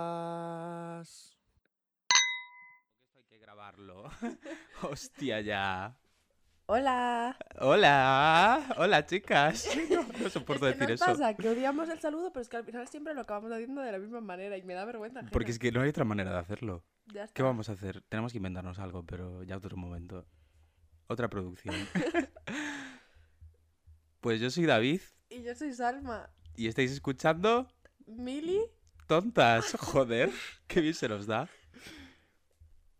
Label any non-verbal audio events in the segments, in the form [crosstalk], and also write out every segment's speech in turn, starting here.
Militontas. Esto hay que grabarlo. [laughs] Hostia, ya. Hola. Hola. Hola, chicas. [laughs] No, no soporto Es que decir nos eso. pasa que odiamos el saludo, pero es que al final siempre lo acabamos haciendo de la misma manera y me da vergüenza. ajena. Porque es que no hay otra manera de hacerlo. Ya está. ¿Qué vamos a hacer? Tenemos que inventarnos algo, pero ya otro momento. Otra producción. [laughs] pues yo soy David Y yo soy Salma. y estáis escuchando Mili. Tontas. Joder, qué bien se nos da.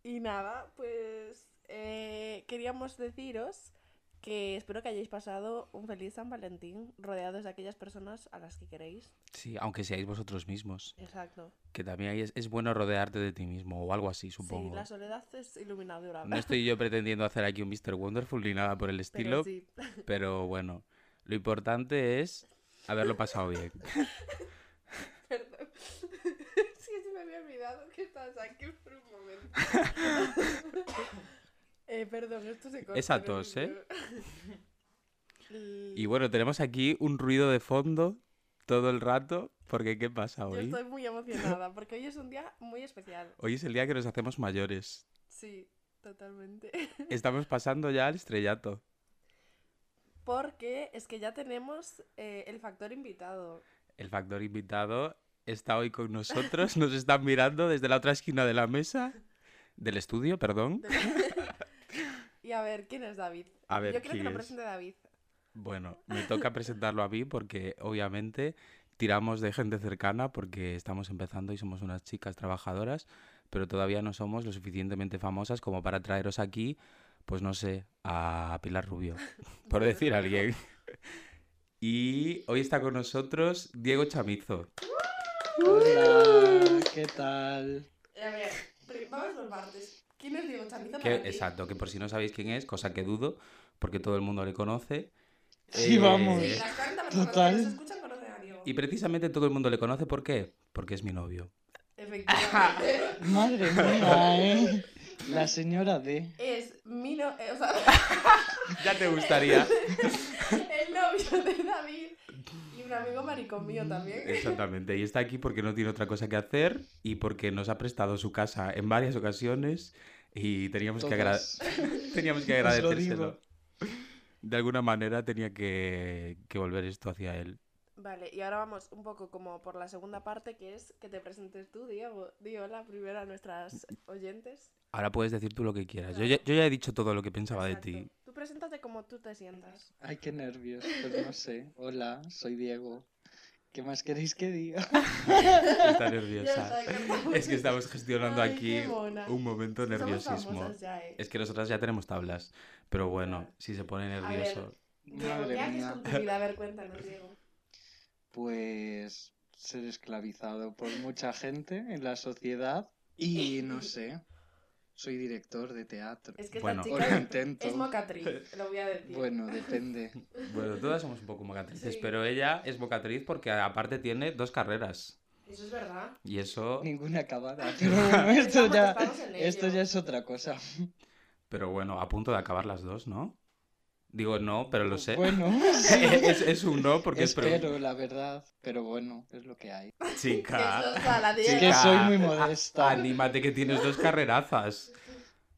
Y nada, pues eh, queríamos deciros que espero que hayáis pasado un feliz San Valentín rodeados de aquellas personas a las que queréis. Sí, aunque seáis vosotros mismos. Exacto. Que también es, es bueno rodearte de ti mismo o algo así, supongo. Sí, la soledad es iluminadora. No estoy yo pretendiendo hacer aquí un Mr. Wonderful ni nada por el estilo, Pero sí. pero bueno, lo importante es haberlo pasado bien. [laughs] Perdón. [laughs] Es que se me había olvidado que estabas aquí por un momento. [laughs] eh, perdón, esto se corta. Esa tos, ¿eh? yo. Y bueno, tenemos aquí un ruido de fondo todo el rato, porque ¿qué pasa Yo hoy? estoy muy emocionada porque hoy es un día muy especial. Hoy es el día que nos hacemos mayores. Sí, totalmente. [laughs] Estamos pasando ya al estrellato. Porque es que ya tenemos eh, el factor invitado. El factor invitado está hoy con nosotros, nos están mirando desde la otra esquina de la mesa, del estudio, perdón. [laughs] y a ver, ¿quién es David? A ver, Yo quiero que ¿quién lo es? presente David. Bueno, me toca presentarlo a mí porque obviamente tiramos de gente cercana porque estamos empezando y somos unas chicas trabajadoras, pero todavía no somos lo suficientemente famosas como para traeros aquí, pues no sé, a Pilar Rubio, [laughs] por decir a alguien. [laughs] Y hoy está con nosotros Diego Chamizo. Hola, ¿qué tal? A ver, vamos por partes. ¿Quién es Diego Chamizo Que, para ti? exacto, que por si no sabéis quién es, cosa que dudo, porque todo el mundo le conoce. Sí, Eh, vamos. Sí, las 40 personas Total. que nos escuchan conocen a Diego. Y precisamente todo el mundo le conoce, ¿por qué? Porque es mi novio. Efectivamente. [laughs] Madre mía, ¿eh? La señora D. es mi no... eh, o sea, [laughs] Ya te gustaría. [laughs] [laughs] de David y un amigo maricón mío también. Exactamente, y está aquí porque no tiene otra cosa que hacer y porque nos ha prestado su casa en varias ocasiones y teníamos que, agra- [laughs] teníamos que agradecérselo. De alguna manera tenía que, que volver esto hacia él. Vale, y ahora vamos un poco como por la segunda parte, que es que te presentes tú, Diego. Di hola primero a nuestras oyentes. Ahora puedes decir tú lo que quieras. Yo ya, yo ya he dicho todo lo que pensaba de ti. Tú preséntate como tú te sientas. Ay, qué nervios. Pues no sé. Hola, soy Diego. ¿Qué más queréis que diga? Está [laughs] nerviosa. Es que estamos gestionando Ay, aquí un momento Somos nerviosismo. ya, eh. Es que nosotras ya tenemos tablas, pero bueno, si se pone ver. nervioso. Diego, Madre ¿qué haces mía. con tu vida? A ver, cuéntanos, Diego. Pues ser esclavizado por mucha gente en la sociedad y no [laughs] sé. Soy director de teatro. Es que esta Bueno. O chica lo es- intento. es mocatriz, lo voy a decir. Bueno, depende. [laughs] Bueno, todas somos un poco mocatrices, Sí. pero ella es mocatriz porque aparte tiene dos carreras. Eso es verdad. Y eso, Ninguna acabada. [laughs] Pero bueno, esto ya, esto ya es otra cosa. pero bueno, a punto de acabar las dos, ¿no? Digo no, pero lo sé. Bueno, sí. [laughs] es, es un no porque es Espero, la verdad. Pero bueno, es lo que hay. [laughs] Que Chica, Diego. que soy muy modesta. anímate que tienes dos carrerazas.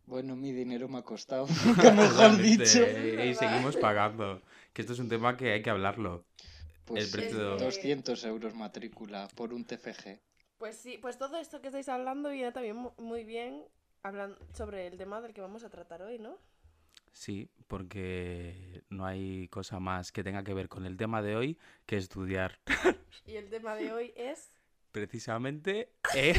Bueno, mi dinero me ha costado. [laughs] Nunca mejor dicho. Y seguimos pagando. Que esto es un tema que hay que hablarlo. Pues el precio de- 200 euros matrícula por un TFG. Pues sí, pues todo esto que estáis hablando viene también mu- muy bien hablan sobre el tema del que vamos a tratar hoy, ¿no? Sí, porque no hay cosa más que tenga que ver con el tema de hoy que estudiar. [laughs] Y el tema de hoy es Precisamente eh,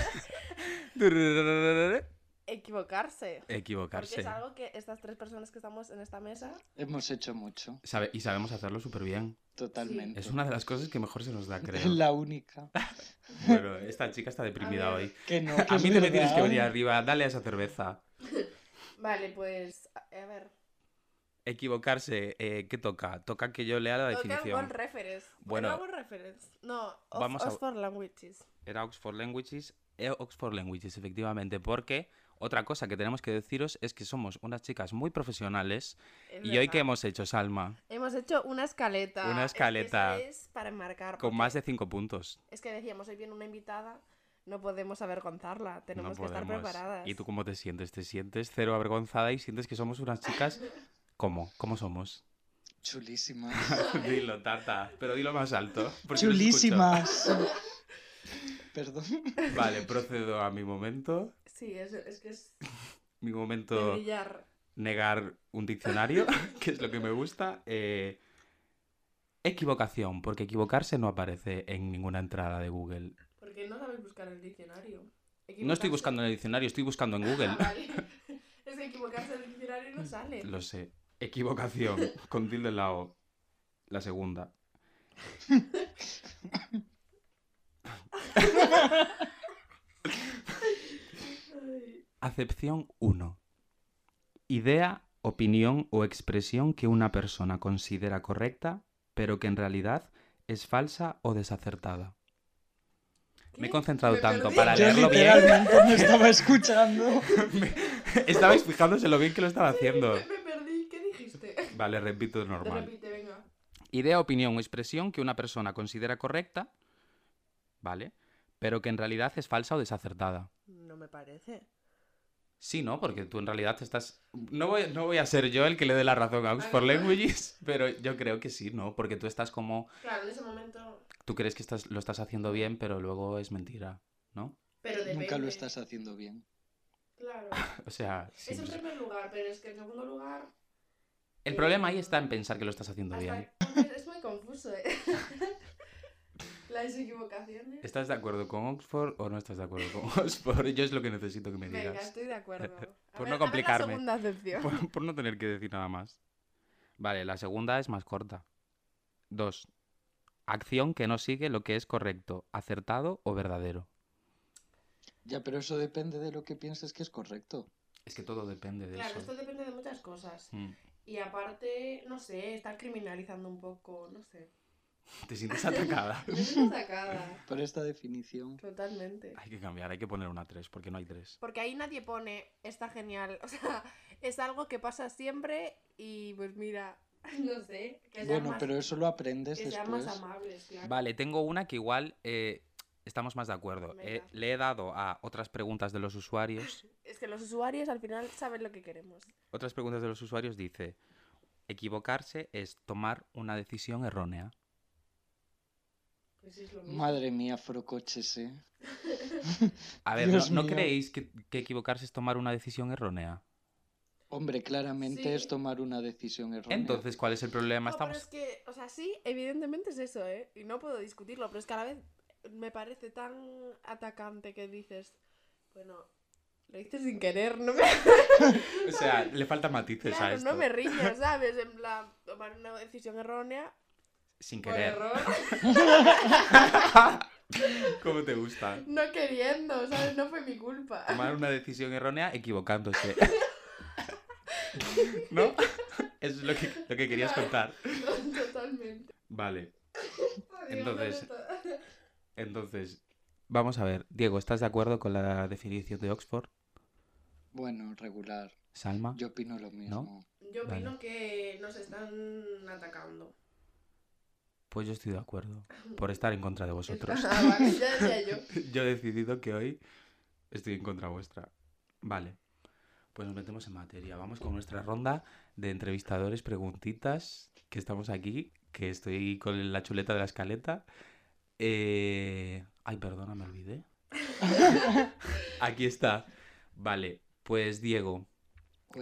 [laughs] equivocarse. Porque equivocarse. es algo que estas tres personas que estamos en esta mesa Hemos hecho mucho, Sabe- y sabemos hacerlo súper bien. totalmente. Es una de las cosas que mejor se nos da, creo. Es la única. [laughs] Bueno, esta chica está deprimida hoy. Que no, que A mí no me tienes que venir arriba, dale a esa cerveza. Vale, pues a ver. Equivocarse, eh, ¿qué toca? Toca que yo lea la Toca definición. Reference. Bueno. Reference. No, of- Vamos a- Oxford Languages. Era Oxford Languages. eh, Oxford Languages, efectivamente, porque Otra cosa que tenemos que deciros es que somos unas chicas muy profesionales Es y hoy que hemos hecho, Salma, Hemos hecho una escaleta. Una Es que escaleta eso es para enmarcar. con más de cinco puntos. Es que decíamos, hoy viene una invitada, no podemos avergonzarla, No tenemos que estar preparadas. ¿Y tú cómo te sientes? ¿Te sientes cero avergonzada y sientes que somos unas chicas? [laughs] ¿Cómo? ¿Cómo somos? Chulísimas. [laughs] dilo, Tata, pero dilo más alto. Chulísimas. [laughs] Perdón. Vale, procedo a mi momento. Sí, es, es que es Mi momento brillar. negar un diccionario, [laughs] que es lo que me gusta. Eh, equivocación, porque equivocarse no aparece en ninguna entrada de Google. Porque no sabes buscar el diccionario. No estoy buscando en el diccionario, estoy buscando en Google. Ah, vale. es que equivocarse en el diccionario no sale. Lo sé. Equivocación, con tilde en la O. La segunda. Acepción 1. Idea, opinión o expresión que una persona considera correcta, pero que en realidad es falsa o desacertada. Me he concentrado Me tanto perdí. para Yo leerlo bien. literalmente no estaba escuchando. [laughs] Estabais fijándose lo bien que lo estaba haciendo. Me, me perdí, ¿qué dijiste? Vale, repito de normal. Repite, venga. Idea, opinión o expresión que una persona considera correcta, ¿vale? Pero que en realidad es falsa o desacertada. No me parece. Sí, ¿no? Porque tú en realidad te estás... No voy, no voy a ser yo el que le dé la razón a Oxford Languages, pero yo creo que sí, ¿no? Porque tú estás como... Claro, en ese momento. Tú crees que estás, lo estás haciendo bien, pero luego es mentira, ¿no? Pero depende. Nunca lo estás haciendo bien. Claro. [laughs] O sea, sí. Es en primer lugar, pero es que en segundo lugar. El problema ahí está en pensar que lo estás haciendo bien. Es muy confuso, ¿eh? [laughs] Las equivocaciones. ¿Estás de acuerdo con Oxford o no estás de acuerdo con [laughs] Oxford? Yo es lo que necesito que me Venga, digas. estoy de acuerdo. [laughs] A Por ver- no complicarme. la segunda acepción. Por, por no tener que decir nada más. Vale, la segunda es más corta. Dos. Acción que no sigue lo que es correcto, acertado o verdadero. Ya, pero eso depende de lo que pienses que es correcto. Es que todo depende de Claro, eso. esto depende de muchas cosas. Mm. Y aparte, no sé, está criminalizando un poco, no sé. Te sientes atacada. [laughs] Me siento sacada. Por esta definición. Totalmente. hay que cambiar, hay que poner una 3, porque no hay 3. Porque ahí nadie pone, está genial. [laughs] O sea, es algo que pasa siempre y pues mira, [laughs] no sé. Que Bueno, más, pero eso lo aprendes que sean más después. amables, claro. Vale, tengo una que igual eh, estamos más de acuerdo. Eh, le he dado a otras preguntas de los usuarios. [laughs] Es que los usuarios al final saben lo que queremos. Otras preguntas de los usuarios dice, equivocarse es tomar una decisión errónea. Pues sí es lo mismo. Madre mía, frocoches, eh. [laughs] A ver, ¿no, Dios ¿no mío. creéis que, que equivocarse es tomar una decisión errónea? Hombre, claramente Sí. es tomar una decisión errónea. Entonces, ¿cuál es el problema? No, pero Estamos... es que, o sea, sí, evidentemente es eso, ¿eh? Y no puedo discutirlo, pero es que a la vez me parece tan atacante que dices, bueno, lo hice sin querer, no me, [laughs] O sea, le faltan matices a claro, esto. no me riñas, ¿sabes? En plan, tomar una decisión errónea Sin por querer. error, [laughs] ¿Cómo te gusta? no queriendo, ¿sabes? No fue mi culpa. Tomar una decisión errónea equivocándose. [laughs] ¿No? Eso es lo que, lo que querías contar. Totalmente. Vale. Entonces-. Entonces, vamos a ver. Diego, ¿estás de acuerdo con la definición de Oxford? Bueno, regular. Salma. Yo opino lo mismo. Yo Vale. opino que nos están atacando. Pues yo estoy de acuerdo. Por estar en contra de vosotros. [laughs] Ah, vale, ya decía yo. [laughs] Yo he decidido que hoy estoy en contra vuestra. Vale. Pues nos metemos en materia. Vamos con nuestra ronda de entrevistadores, preguntitas, que estamos aquí, que estoy con la chuleta de la escaleta. Eh... Ay, perdona, me olvidé. [laughs] Aquí está. Vale, pues Diego,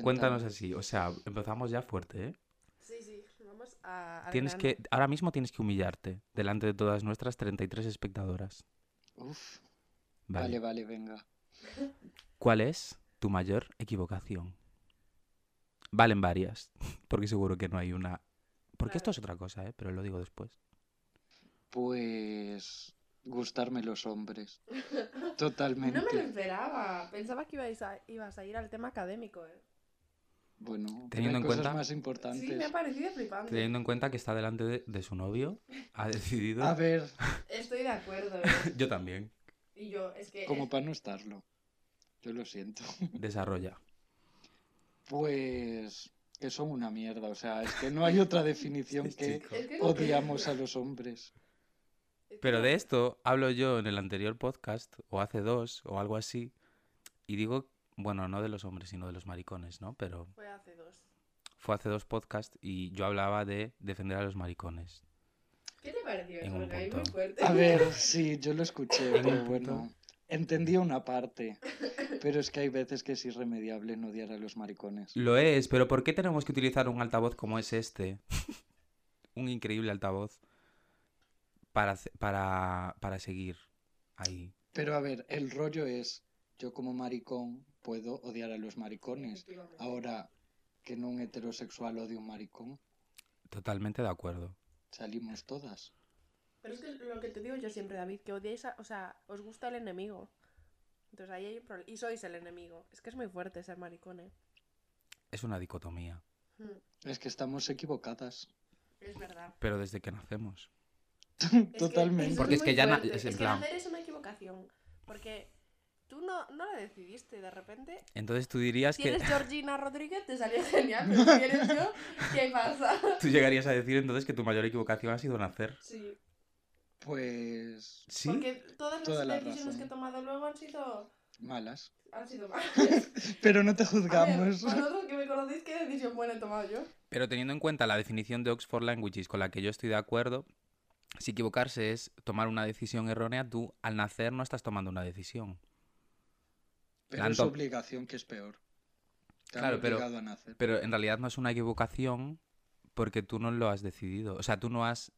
cuéntanos así. O sea, empezamos ya fuerte, ¿eh? Sí, sí, vamos a. Tienes que, ahora mismo tienes que humillarte delante de todas nuestras 33 espectadoras. Uf, Vale. vale, vale, venga. ¿Cuál es tu mayor equivocación? Valen varias, [laughs] porque seguro que no hay una. Porque esto es otra cosa, ¿eh? Pero lo digo después. Pues gustarme los hombres. [laughs] No Totalmente. me lo esperaba. Pensaba que ibais a, ibas a ir al tema académico, ¿eh? Bueno, Teniendo hay en cosas cuenta- más Sí, importantes. me ha parecido flipante. Teniendo en cuenta que está delante de, de su novio, ha decidido. A ver, [laughs] Estoy de acuerdo, ¿eh? [laughs] Yo también. Y yo, es que. como para no estarlo. Yo lo siento. Desarrolla. Pues que son una mierda, o sea, es que no hay otra definición Sí, que- odiamos a los hombres. Pero de esto hablo yo en el anterior podcast, o hace dos, o algo así, y digo, bueno, no de los hombres, sino de los maricones, ¿no? Pero Fue hace dos. fue hace dos podcasts y yo hablaba de defender a los maricones. ¿Qué te pareció En eso? muy fuerte. A ver, sí, yo lo escuché, pero bueno, entendí una parte. Pero es que hay veces que es irremediable no odiar a los maricones. Lo es, pero ¿por qué tenemos que utilizar un altavoz como es este? [laughs] un increíble altavoz para, para, para seguir ahí. Pero a ver, el rollo es, yo como maricón puedo odiar a los maricones. Ahora, que no un heterosexual odie a un maricón, Totalmente de acuerdo. salimos todas. Pero es que lo que te digo yo siempre, David, que odiáis a... O sea, os gusta el enemigo. Entonces ahí hay un problema. Y sois el enemigo. Es que es muy fuerte ser maricón, ¿eh? Es una dicotomía. Mm, Es que estamos equivocadas. Es verdad. Pero desde que nacemos. [laughs] Es que Totalmente. Porque es que ya na- es en Es que plan- nacer es una equivocación. Porque tú no, no la decidiste. De repente, Entonces tú dirías si que... eres Georgina Rodríguez, te salió genial. Pero [laughs] si eres yo, ¿qué pasa? Tú llegarías a decir entonces que tu mayor equivocación ha sido nacer. Sí. Pues ¿Sí? Porque todas las Toda decisiones razón. que he tomado luego han sido... malas. Han sido [laughs] malas. Pero no te A ver, juzgamos. vosotros que me conocéis, ¿qué decisión buena he tomado yo? Pero teniendo en cuenta la definición de Oxford Languages con la que yo estoy de acuerdo, si equivocarse es tomar una decisión errónea, tú al nacer no estás tomando una decisión. Pero Tanto- es obligación que es peor. Te Claro, pero- obligado a nacer. Pero en realidad no es una equivocación porque tú no lo has decidido. O sea, tú no has...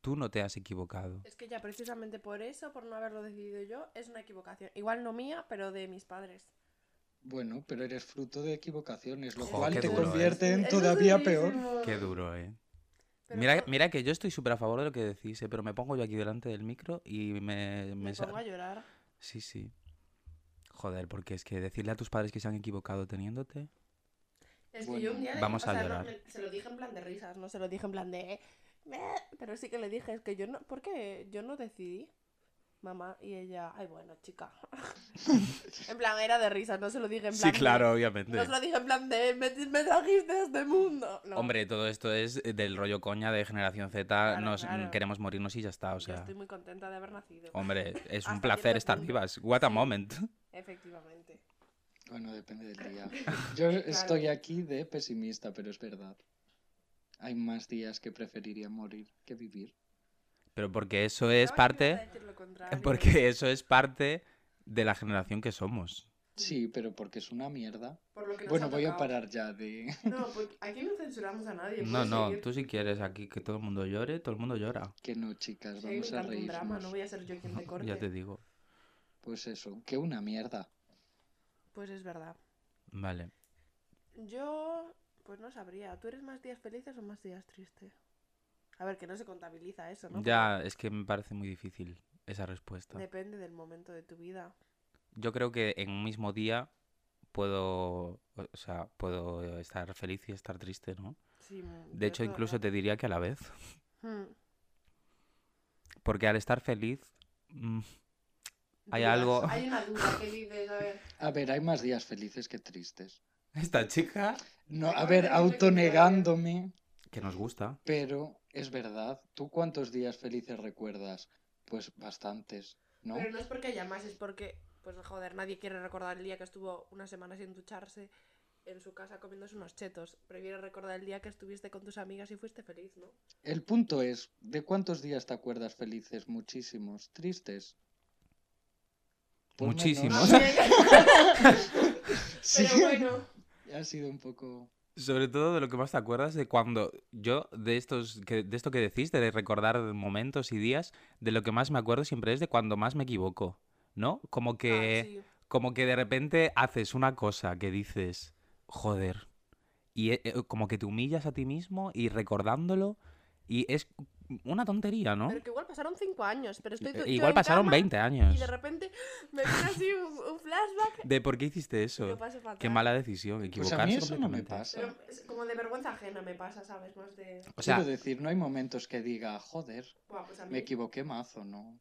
Tú no te has equivocado. Es que ya precisamente por eso, por no haberlo decidido yo, es una equivocación. Igual no mía, pero de mis padres. Bueno, pero eres fruto de equivocaciones, lo Jo, cual te duro, ¿eh? convierte en todavía peor. Qué duro, ¿eh? Pero Mira, no- mira que yo estoy súper a favor de lo que decís, ¿eh? pero me pongo yo aquí delante del micro y me... me me pongo a llorar. Sí, sí. Joder, porque es que decirle a tus padres que se han equivocado teniéndote... Es que Bueno, yo un día vamos o a sea, no, llorar. me- se lo dije en plan de risas, no se lo dije en plan de... "Meh", Pero sí que le dije, es que yo no... ¿Por qué yo no decidí? Mamá y ella, ay bueno, chica. [laughs] en plan, era de risas, no se lo dije en plan Sí, claro, de... obviamente. No se lo dije en plan de, me, me trajiste a este mundo. No. Hombre, todo esto es eh, del rollo coña de generación Z, Claro, nos claro. queremos morirnos y ya está, o Yo sea... estoy muy contenta de haber nacido. Hombre, [laughs] es un placer estar punto. vivas. What a moment. Efectivamente. Bueno, depende del día. [laughs] Yo estoy aquí de pesimista, pero es verdad. Hay más días que preferiría morir que vivir. Pero porque eso es parte... [laughs] Porque eso es parte de la generación que somos. Sí, pero porque es una mierda. Por lo que nos Bueno, voy a parar ya de... No, porque aquí no censuramos a nadie. No, no, seguir. tú si quieres aquí que todo el mundo llore, todo el mundo llora. Que no, chicas, vamos un a un drama, no voy a ser yo quien te [laughs] corte. Ya te digo. Pues eso, que una mierda. Pues es verdad. Vale. Yo, pues no sabría. ¿Tú eres más días felices o más días tristes? A ver, que no se contabiliza eso, ¿no? Ya, es que me parece muy difícil esa respuesta. Depende del momento de tu vida. Yo creo que en un mismo día puedo, o sea, puedo estar feliz y estar triste, ¿no? Sí, mm, De hecho, incluso te diría que a la vez. Hmm. Porque al estar feliz, mm, Hay algo- Hay una duda que [laughs] dices, a ver. A ver, hay más días felices que tristes. esta chica No, a ver, autonegándome, que nos gusta. pero es verdad. ¿Tú cuántos días felices recuerdas? Pues bastantes, ¿no? Pero no es porque haya más, es porque, pues joder, nadie quiere recordar el día que estuvo una semana sin ducharse en su casa comiéndose unos chetos. Prefiere recordar el día que estuviste con tus amigas y fuiste feliz, ¿no? El punto es, ¿de cuántos días te acuerdas felices? Muchísimos. ¿Tristes? Pues Muchísimos. menos. [laughs] Sí, Pero bueno, ha sido un poco... Sobre todo de lo que más te acuerdas de cuando yo, de estos que, de esto que decís, de recordar momentos y días, de lo que más me acuerdo siempre es de cuando más me equivoco, ¿no? Como que, ah, sí. como que de repente haces una cosa que dices, joder, y eh, eh, como que te humillas a ti mismo y recordándolo, y es una tontería, ¿no? Pero que igual pasaron cinco años, pero estoy Eh, Igual pasaron cama 20 años. Y de repente [gasps] me viene así un, un flashback. ¿De por qué hiciste eso? lo paso fatal. Qué mala decisión, Pues equivocarse a mí eso no me completamente. pasa. Pero es como de vergüenza ajena me pasa, ¿sabes? Más de... O sea, Quiero decir, no hay momentos que diga, joder, pues mí... me equivoqué mazo, ¿no?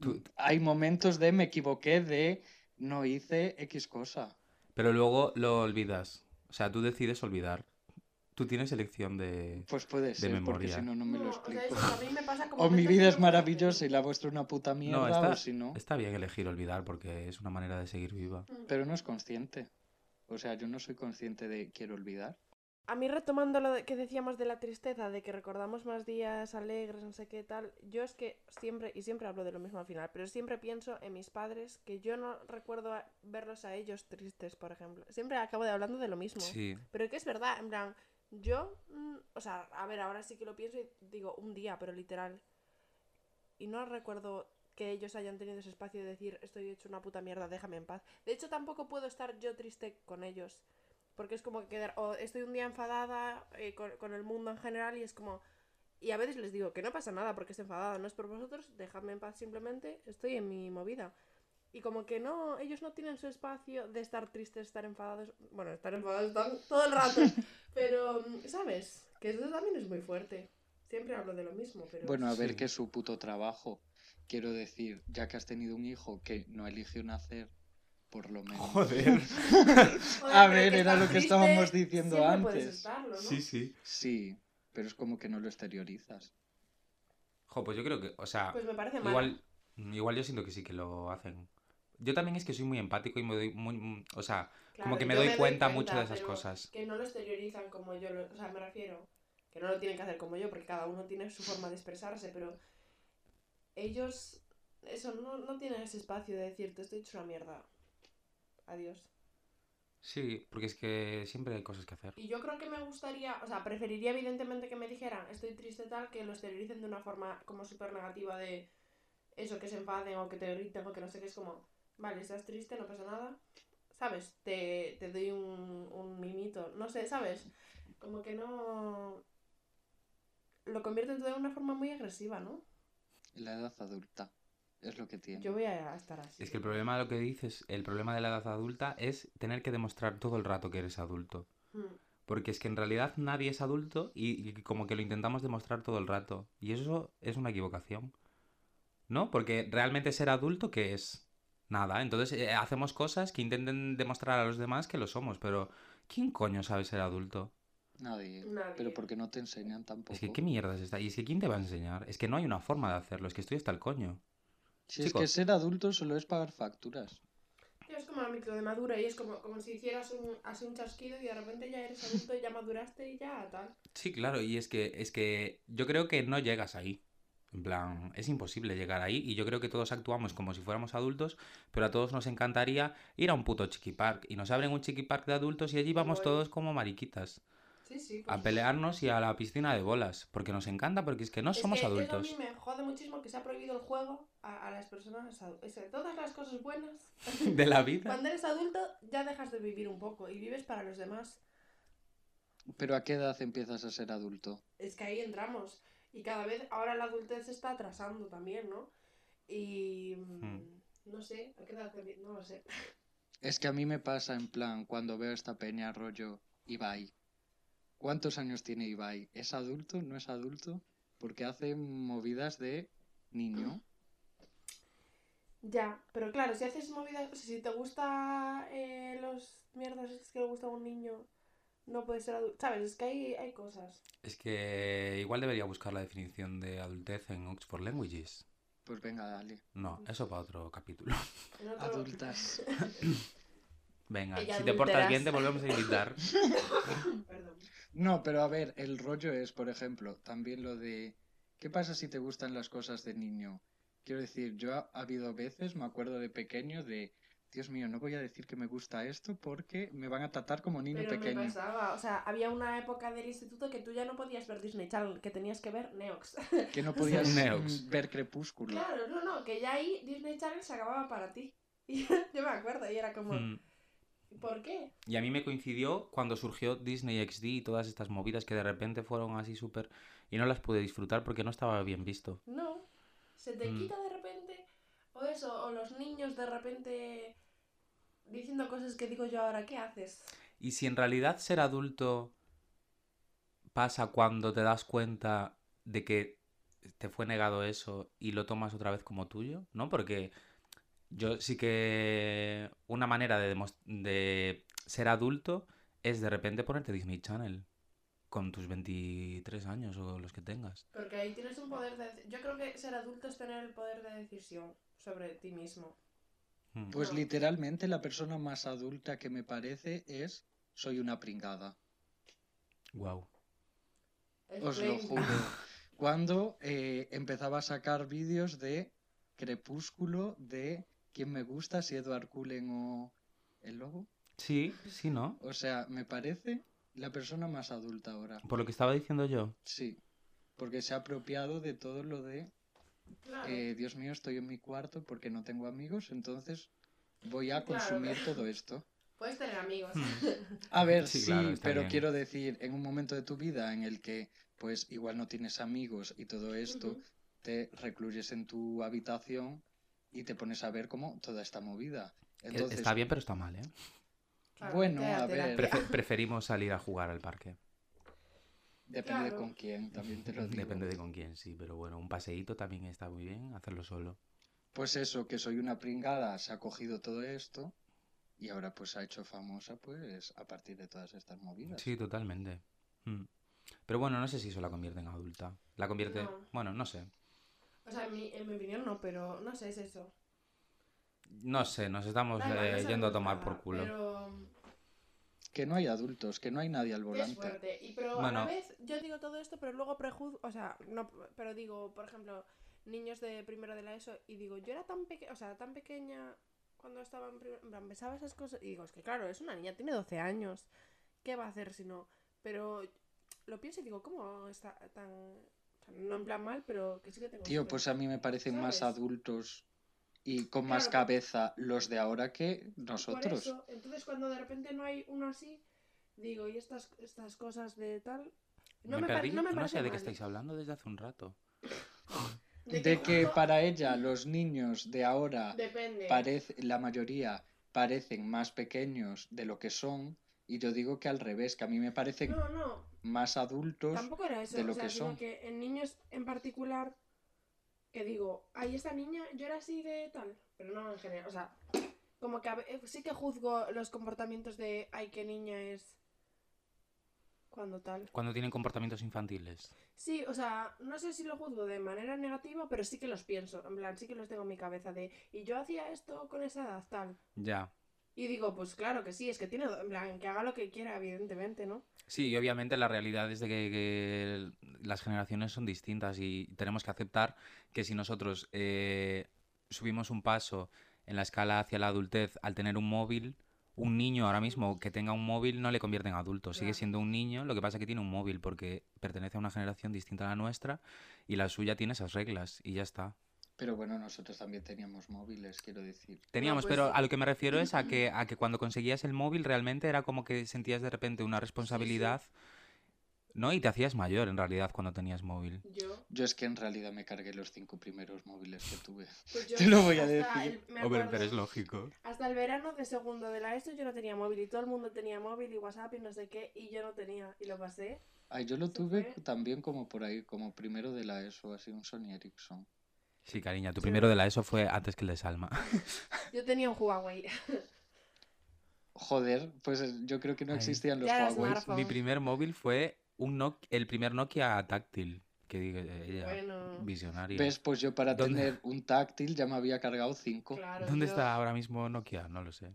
Tú- Hay momentos de me equivoqué de no hice X cosa. Pero luego lo olvidas. O sea, tú decides olvidar. Tú tienes elección de... Pues puede ser, porque memoria. si no, no me lo o sea, explico. eso a mí me pasa como O mi vida es no maravillosa y la vuestra una puta mierda, No, está, o si no. está bien elegir olvidar porque es una manera de seguir viva. Pero no es consciente. O sea, yo no soy consciente de quiero olvidar. A mí retomando lo de- que decíamos de la tristeza, de que recordamos más días alegres, no sé qué tal, yo es que siempre, y siempre hablo de lo mismo al final, pero siempre pienso en mis padres, que yo no recuerdo a- verlos a ellos tristes, por ejemplo. Siempre acabo de hablando de lo mismo. Sí. Pero que es verdad, en plan, yo, mm, o sea, a ver, ahora sí que lo pienso y digo un día, pero literal. Y no recuerdo que ellos hayan tenido ese espacio de decir, estoy hecho una puta mierda, déjame en paz. De hecho, tampoco puedo estar yo triste con ellos. Porque es como que o estoy un día enfadada eh, con, el mundo en general y es como... Y a veces les digo que no pasa nada porque esté enfadada, no es por vosotros, dejadme en paz simplemente, estoy en mi movida. Y como que no, ellos no tienen su espacio de estar tristes, estar enfadados. Bueno, estar enfadados están todo el rato. [laughs] Pero, ¿sabes? Que eso también es muy fuerte. Siempre hablo de lo mismo, pero... Bueno, a ver Sí. qué es su puto trabajo. Quiero decir, ya que has tenido un hijo que no eligió nacer, por lo menos. Joder. [laughs] A ver, era lo que estábamos diciendo antes. estarlo, ¿no? Sí, sí. Sí, pero es como que no lo exteriorizas. Jo, pues yo creo que, o sea, Pues me parece mal. igual, igual yo siento que sí que lo hacen. Yo también es que soy muy empático y me doy muy, o sea, como que me doy cuenta mucho de esas cosas. Que no lo exteriorizan como yo, lo, o sea, me refiero, que no lo tienen que hacer como yo, porque cada uno tiene su forma de expresarse, pero ellos, eso, no, no tienen ese espacio de decir, te estoy hecho una mierda, adiós. Sí, porque es que siempre hay cosas que hacer. Y yo creo que me gustaría, o sea, preferiría evidentemente que me dijeran, estoy triste tal, que lo exterioricen de una forma como súper negativa de eso, que se enfaden o que te griten o que no sé qué, es como, vale, estás triste, no pasa nada, ¿sabes? Te, te doy un, un mimito, no sé, ¿sabes? Como que no... Lo convierten todo de una forma muy agresiva, ¿no? La edad adulta es lo que tiene. Yo voy a estar así. Es que el problema de lo que dices, el problema de la edad adulta es tener que demostrar todo el rato que eres adulto. Mm. Porque es que en realidad nadie es adulto y, y como que lo intentamos demostrar todo el rato. Y eso es una equivocación. ¿No? Porque realmente ser adulto, ¿qué es? Nada. Entonces eh, hacemos cosas que intenten demostrar a los demás que lo somos. Pero ¿quién coño sabe ser adulto? Nadie. Nadie. Pero porque no te enseñan tampoco. Es que qué mierda es esta. Y es que ¿quién te va a enseñar? Es que no hay una forma de hacerlo. Es que estoy hasta el coño. Si es que ser adulto solo es pagar facturas. Tío, Es como la micro de madura y es como, como si hicieras un, así un chasquido y de repente ya eres adulto y ya maduraste y ya tal. Sí, claro, y es que, es que yo creo que no llegas ahí. En plan, es imposible llegar ahí y yo creo que todos actuamos como si fuéramos adultos, pero a todos nos encantaría ir a un puto chiqui park y nos abren un chiqui park de adultos y allí vamos Voy. todos como mariquitas Sí, sí. a pues- pelearnos y a la piscina de bolas, porque nos encanta, porque es que no Es somos que Eso a adultos. mí me jode muchísimo que se ha prohibido el juego a, a las personas adultas. Todas las cosas buenas. [laughs] De la vida. Cuando eres adulto ya dejas de vivir un poco y vives para los demás. Pero ¿a qué edad empiezas a ser adulto? Es que ahí entramos. Y cada vez, ahora la adultez se está atrasando también, ¿no? Y... mm, Hmm. No sé, ¿a qué edad No lo sé. Es que a mí me pasa en plan, cuando veo esta peña rollo Ibai. ¿Cuántos años tiene Ibai? ¿Es adulto? ¿No es adulto? Porque hace movidas de niño. Ya, pero claro, si haces movidas, o sea, si te gusta eh, los mierdas que le gusta a un niño, no puedes ser adulto. ¿Sabes? Es que hay, hay cosas. Es que igual debería buscar la definición de adultez en Oxford Languages. Pues venga, dale. No, eso para otro capítulo. Adultas. [laughs] Venga, Ella si te portas bien te volvemos a invitar. [laughs] Perdón. No, pero a ver, el rollo es, por ejemplo, también lo de ¿qué pasa si te gustan las cosas de niño? Quiero decir, yo ha, ha habido veces, me acuerdo de pequeño, de Dios mío, no voy a decir que me gusta esto porque me van a tratar como niño Pero me pequeño. pasaba, o sea, había una época del instituto que tú ya no podías ver Disney Channel, que tenías que ver Neox. Que no podías [laughs] Neox. ver Crepúsculo. claro, no, no, que ya ahí Disney Channel se acababa para ti. [laughs] Y yo me acuerdo, y era como, Mm. ¿por qué? Y a mí me coincidió cuando surgió Disney XD y todas estas movidas que de repente fueron así súper... Y no las pude disfrutar porque no estaba bien visto. No, se te Mm. quita de repente, o eso, o los niños de repente diciendo cosas que digo yo ahora, ¿qué haces? Y si en realidad ser adulto pasa cuando te das cuenta de que te fue negado eso y lo tomas otra vez como tuyo, ¿no? Porque Yo sí que una manera de, ser adulto es de repente ponerte Disney Channel con tus 23 años o los que tengas. Porque ahí tienes un poder de... Yo creo que ser adulto es tener el poder de decisión sobre ti mismo. Mm. Pues literalmente la persona más adulta que me parece es soy una pringada. Wow. Os lo juro. [laughs] Cuando eh, empezaba a sacar vídeos de Crepúsculo, de quién me gusta, si Edward Cullen o el lobo. Sí, sí, ¿no? O sea, me parece la persona más adulta ahora. Por lo que estaba diciendo yo. Sí, porque se ha apropiado de todo lo de, Claro. eh, Dios mío, estoy en mi cuarto porque no tengo amigos, entonces voy a Claro. consumir todo esto. Puedes tener amigos. A ver, Sí, sí, claro, está pero bien. quiero decir, en un momento de tu vida en el que, pues, igual no tienes amigos y todo esto, te recluyes en tu habitación y te pones a ver como toda esta movida. Entonces, Está bien, pero está mal, ¿eh? Claro, Bueno, a ver. preferimos salir a jugar al parque. Depende de con quién, también te lo digo. Depende de con quién, sí, pero bueno, un paseíto también está muy bien, hacerlo solo. Pues eso, que soy una pringada, se ha cogido todo esto y ahora pues se ha hecho famosa, pues, a partir de todas estas movidas. Sí, totalmente. Mm. Pero bueno, no sé si eso la convierte en adulta. La convierte... No. Bueno, no sé. O sea, en mi, en mi opinión no, pero no sé, es eso. No sé, nos estamos eh, yendo a tomar por culo. Pero Que no hay adultos, que no hay nadie al es volante. fuerte. Y pero a la vez yo digo todo esto, pero luego prejuzgo, o sea, no, pero digo, por ejemplo, niños de primero de la ESO y digo, yo era tan pequeña, o sea, tan pequeña cuando estaba en primero, en plan, pensaba esas cosas y digo, es que claro, es una niña, tiene 12 años. ¿Qué va a hacer si no? Pero lo pienso y digo, ¿cómo está tan o sea, no en plan mal, pero que sí que tengo Tío, pues a mí me parecen más adultos y con más cabeza los de ahora que Por nosotros. eso, entonces cuando de repente no hay uno así, digo, y estas, estas cosas de tal. No me me, perdí, no me no sé de qué mal. estáis hablando desde hace un rato. De que para ella los niños de ahora parece, la mayoría parecen más pequeños de lo que son y yo digo que al revés, que a mí me parecen No, no, más adultos. tampoco era eso. de lo o sea, que son. que en niños en particular, que digo, ahí esta niña, yo era así de tal, pero no en general. O sea, como que a sí que juzgo los comportamientos de, ay, qué niña es. Cuando tal. Cuando tienen comportamientos infantiles. Sí, o sea, no sé si lo juzgo de manera negativa, pero sí que los pienso. En plan, sí que los tengo en mi cabeza de, y yo hacía esto con esa edad, tal. Ya. Y digo, pues claro que sí, es que tiene, en plan, que haga lo que quiera, evidentemente, ¿no? Sí, y obviamente la realidad es de que, que las generaciones son distintas y tenemos que aceptar que si nosotros eh, subimos un paso en la escala hacia la adultez al tener un móvil, un niño ahora mismo que tenga un móvil no le convierte en adulto, sigue siendo un niño, lo que pasa es que tiene un móvil porque pertenece a una generación distinta a la nuestra y la suya tiene esas reglas y ya está. Pero bueno, nosotros también teníamos móviles, quiero decir. Teníamos, pues pero a lo que me refiero es a que, [clears throat] a que cuando conseguías el móvil realmente era como que sentías de repente una responsabilidad, ¿no? Y te hacías mayor en realidad cuando tenías móvil. Yo, Yo es que en realidad me cargué los cinco primeros móviles que tuve. [laughs] pues yo Te lo voy a hasta decir. el- acuerdo, pero es lógico. Hasta el verano de segundo de la ESO yo no tenía móvil y todo el mundo tenía móvil y WhatsApp y no sé qué y yo no tenía y lo pasé. Ay, yo lo tuve fue- también como por ahí, como primero de la ESO, así un Sony Ericsson. Sí, cariña, tu Sí. primero de la ESO fue antes que el de Salma. [laughs] Yo tenía un Huawei. Joder, pues eh, yo creo que no Ay. existían los Ya Huawei. smartphone. Mi primer móvil fue un Nok- el primer Nokia táctil, que diga ella, Bueno. visionaria. ¿Ves? Pues yo para ¿Dónde? tener un táctil ya me había cargado cinco. Claro, ¿Dónde está ahora mismo Nokia? No lo sé.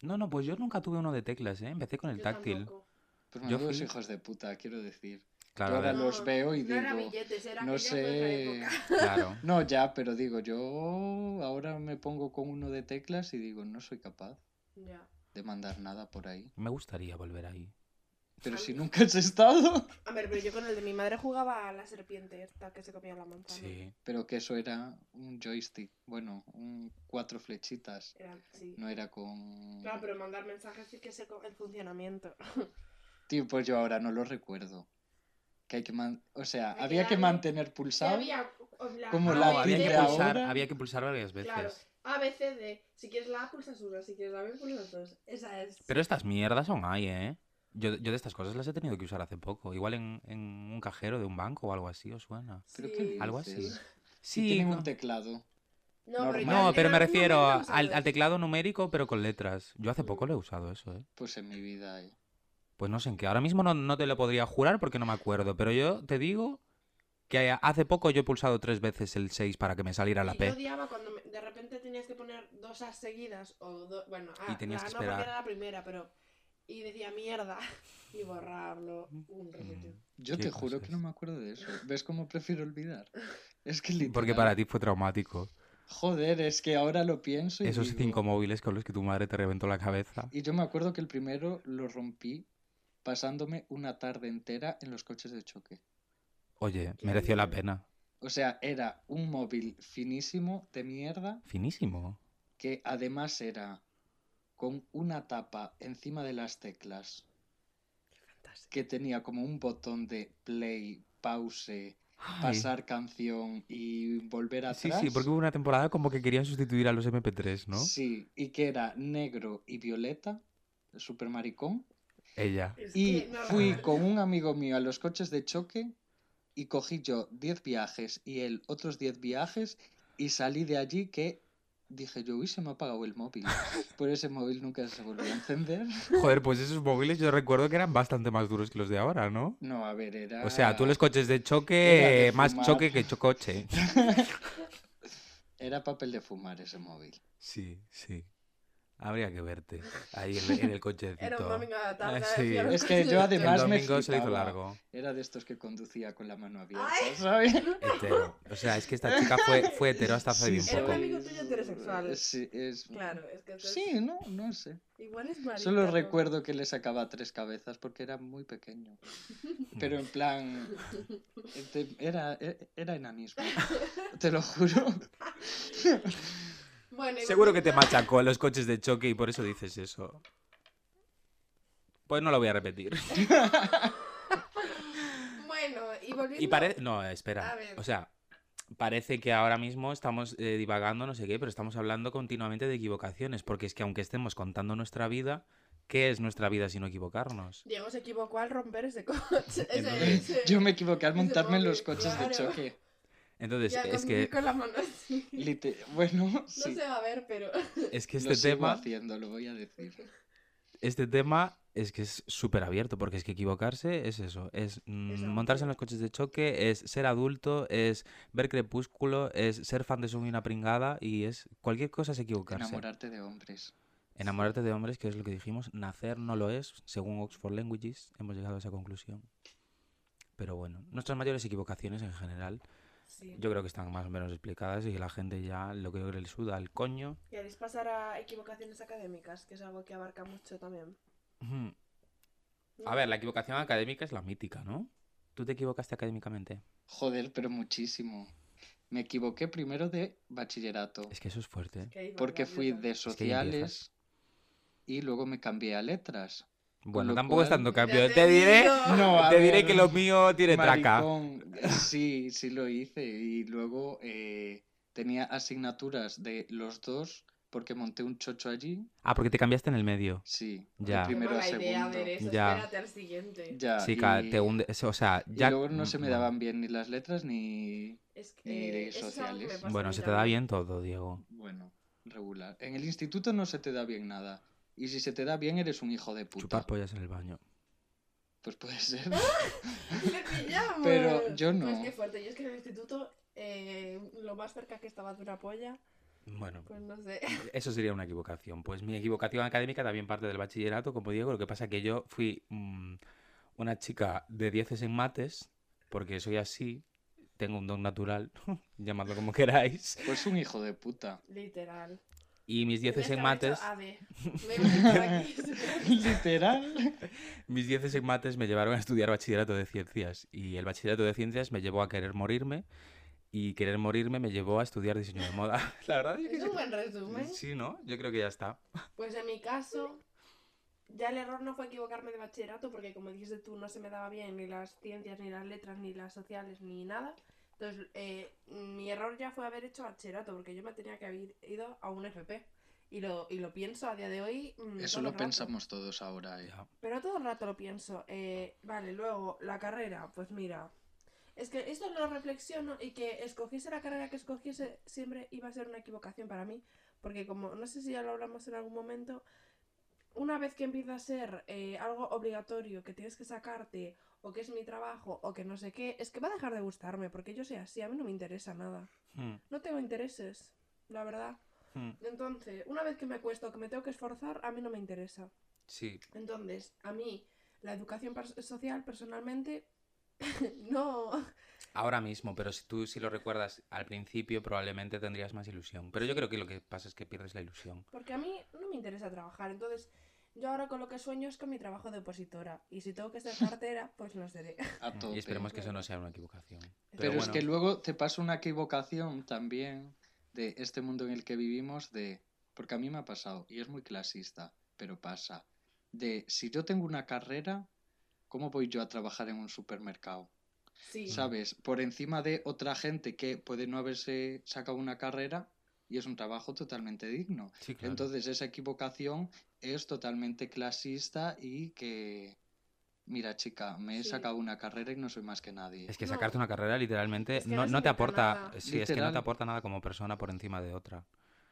No, no, pues yo nunca tuve uno de teclas, ¿eh? Empecé con el yo táctil. tampoco. Pues Yo fui- hijos de puta, quiero decir. Claro, Yo a ahora los veo y no era digo, billetes, era no sé- época. [laughs] claro. No, ya, pero digo, yo ahora me pongo con uno de teclas y digo, no soy capaz Ya. de mandar nada por ahí. Me gustaría volver ahí. Pero si nunca has estado. [laughs] A ver, pero yo con el de mi madre jugaba a la serpiente esta que se comía la manzana. Sí. Pero que eso era un joystick. Bueno, un cuatro flechitas. Era, sí. No era con... Claro, pero mandar mensajes sí que sé el funcionamiento. Tío, pues yo ahora no lo recuerdo. Que hay que man... O sea, Hay había que darle- mantener pulsado. había, la Como la había, que D, pulsar, ahora. había que pulsar varias veces. Claro. A, B, C, D. Si quieres la A, pulsas una. Si quieres la B, pulsas dos. Esa es. Pero estas mierdas aún hay, ¿eh? Yo, yo de estas cosas las he tenido que usar hace poco. Igual en, en un cajero de un banco o algo así, ¿os suena? ¿Pero Sí. qué Algo así. Sí, tienen co- un teclado. No, No, pero me refiero al, al teclado numérico, pero con letras. Yo hace poco lo he usado eso, ¿eh? Pues en mi vida, eh. Pues no sé en qué. Ahora mismo no, no te lo podría jurar porque no me acuerdo. Pero yo te digo que hace poco yo he pulsado tres veces el 6 para que me saliera la Y P. Yo odiaba cuando me- de repente tenías que poner dos as seguidas o do- bueno, Y ah, tenías la que no porque esperar. era la primera, pero y decía mierda [laughs] y borrarlo un rollo. Yo Qué te juro que no me acuerdo de eso. ¿Ves cómo prefiero olvidar? [laughs] Es que Porque literal- para ti fue traumático. Joder, es que ahora lo pienso y Esos digo- cinco móviles con los que tu madre te reventó la cabeza. Y yo me acuerdo que el primero lo rompí pasándome una tarde entera en los coches de choque. Oye, Qué mereció la pena. O sea, era un móvil finísimo de mierda Finísimo. que además era con una tapa encima de las teclas Fantástico. que tenía como un botón de play, pause, Ay. pasar canción y volver Sí, atrás. sí, porque hubo una temporada como que querían sustituir a los MP3, ¿no? Sí, y que era negro y violeta, super maricón. Ella. Es Y no fui con un amigo mío a los coches de choque y cogí yo 10 viajes y él otros 10 viajes y salí de allí que dije yo, uy, se me ha apagado el móvil. [laughs] Por ese móvil nunca se volvió a encender. Joder, pues esos móviles yo recuerdo que eran bastante más duros que los de ahora, ¿no? No, a ver, era... O sea, tú los coches de choque, de más choque que chocoche. [laughs] Era papel de fumar ese móvil. Sí, sí. Habría que verte ahí en, en el cochecito. Era un domingo a la tarde. Ah, sí. Es que yo de además el me se hizo largo. Era de estos que conducía con la mano abierta, Ay. [laughs] ¿sabes? Hetero. O sea, es que esta chica fue, fue hetero hasta hace Sí, bien choque. Era un poco. amigo tuyo heterosexual. Sí, es... Claro, es que entonces- Sí, no, no sé. igual es Solo ¿no? recuerdo que le sacaba tres cabezas porque era muy pequeño. Pero en plan. [laughs] Era, e- era enanismo. Te lo juro. [laughs] Bueno, Seguro que te machacó en los coches de choque y por eso dices eso. Pues no lo voy a repetir. [laughs] Bueno, y volviendo... Y parece... No, espera. A ver. O sea, parece que ahora mismo estamos eh, divagando, no sé qué, pero estamos hablando continuamente de equivocaciones. Porque es que aunque estemos contando nuestra vida, ¿qué es nuestra vida si no equivocarnos? Diego se equivocó al romper ese coche. [laughs] ese- Entonces, ese- Yo me equivoqué al montarme en los coches de choque. Entonces, Ya, es que, con la mano así. Bueno, No [laughs] sí. se va a ver, pero... [laughs] es que Lo este sigo tema... haciendo, lo voy a decir. [laughs] Este tema es que es súper abierto, porque es que equivocarse es eso, es mm, Es montarse en los coches de choque, es ser adulto, es ver crepúsculo, es ser fan de y una pringada y es cualquier cosa es equivocarse. Enamorarte de hombres. Enamorarte de hombres, que es lo que dijimos, nacer no lo es, según Oxford Languages, hemos llegado a esa conclusión. Pero bueno, nuestras mayores equivocaciones en general, Sí. yo creo que están más o menos explicadas y que la gente ya lo que le suda el coño. ¿Queréis pasar a equivocaciones académicas? Que es algo que abarca mucho también. A ver, la equivocación académica es la mítica, ¿no? ¿Tú te equivocaste académicamente? Joder, pero muchísimo. Me equivoqué primero de bachillerato. Es que eso es fuerte. ¿eh? Que Porque fui de sociales y luego me cambié a letras. Bueno, tampoco es cual- tanto cambio. te Te diré. No, te diré que lo mío tiene traca. Sí, sí lo hice. Y luego eh, tenía asignaturas de los dos porque monté un chocho allí. Ah, porque te cambiaste en el medio. Sí, Ya. primero a segundo. ver eso. Ya. Espérate al siguiente. Ya, Sí, y, ca- te hunde. O sea, y ya. luego no se me daban bien ni las letras ni. Es que, Ni de eso es algo que me sociales. Bueno, se te da bien todo, Diego. Bueno, regular. En el instituto no se te da bien nada. Y si se te da bien, eres un hijo de puta. Chupar pollas en el baño. Pues puede ser. [laughs] ¡Le pillamos! Pero yo no. Pues qué fuerte. Yo es que en el instituto, eh, lo más cerca que estaba de una polla, Bueno, pues no sé. [laughs] eso sería una equivocación. Pues mi equivocación académica también parte del bachillerato, como Diego. Lo que pasa que yo fui mm, una chica de dieces en mates, porque soy así. Tengo un don natural, [laughs] llamadlo como queráis. Pues un hijo de puta. Literal. Y mis dieces Tenías en que haber mates. [laughs] Literal. Mis dieces en mates me llevaron a estudiar bachillerato de ciencias y el bachillerato de ciencias me llevó a querer morirme y querer morirme me llevó a estudiar diseño de moda. [laughs] La verdad es que Es un buen resumen. sí, ¿no? Yo creo que ya está. Pues en mi caso, ya el error no fue equivocarme de bachillerato, porque como dijiste tú, no se me daba bien ni las ciencias, ni las letras, ni las sociales, ni nada. Entonces, eh, mi error ya fue haber hecho bachillerato, porque yo me tenía que haber ido a un FP. Y lo, y lo pienso a día de hoy. mm, Eso todo lo pensamos todos ahora. eh. Ya. Pero todo el rato lo pienso. eh, vale, luego, la carrera, pues mira. Es que esto lo reflexiono y que escogiese la carrera que escogiese siempre iba a ser una equivocación para mí. Porque como, no sé si ya lo hablamos en algún momento, una vez que empieza a ser eh, algo obligatorio, que tienes que sacarte, o que es mi trabajo, o que no sé qué, es que va a dejar de gustarme, porque yo soy así, a mí no me interesa nada. Hmm, No tengo intereses, la verdad. hmm. Entonces, una vez que me acuesto, que me tengo que esforzar, a mí no me interesa. Sí, Entonces, a mí, la educación social, personalmente, [laughs] no. ahora mismo, pero si tú si lo recuerdas al principio probablemente tendrías más ilusión. Pero yo creo que lo que pasa es que pierdes la ilusión. Porque a mí no me interesa trabajar. Entonces, yo ahora con lo que sueño es con mi trabajo de opositora. Y si tengo que ser [laughs] cartera, pues lo seré. Y esperemos que eso no sea una equivocación. Pero, Pero, es que luego te pasa una equivocación también de este mundo en el que vivimos de... Porque a mí me ha pasado, y es muy clasista, pero pasa. De si yo tengo una carrera, ¿cómo voy yo a trabajar en un supermercado? Sí. ¿Sabes? Por encima de otra gente que puede no haberse sacado una carrera y es un trabajo totalmente digno. sí, claro. Entonces esa equivocación es totalmente clasista y que... Mira, chica, me he Sí. sacado una carrera y no soy más que nadie. Es que No. sacarte una carrera literalmente Es que no, no te aporta, nada. sí, es que no te aporta nada como persona por encima de otra.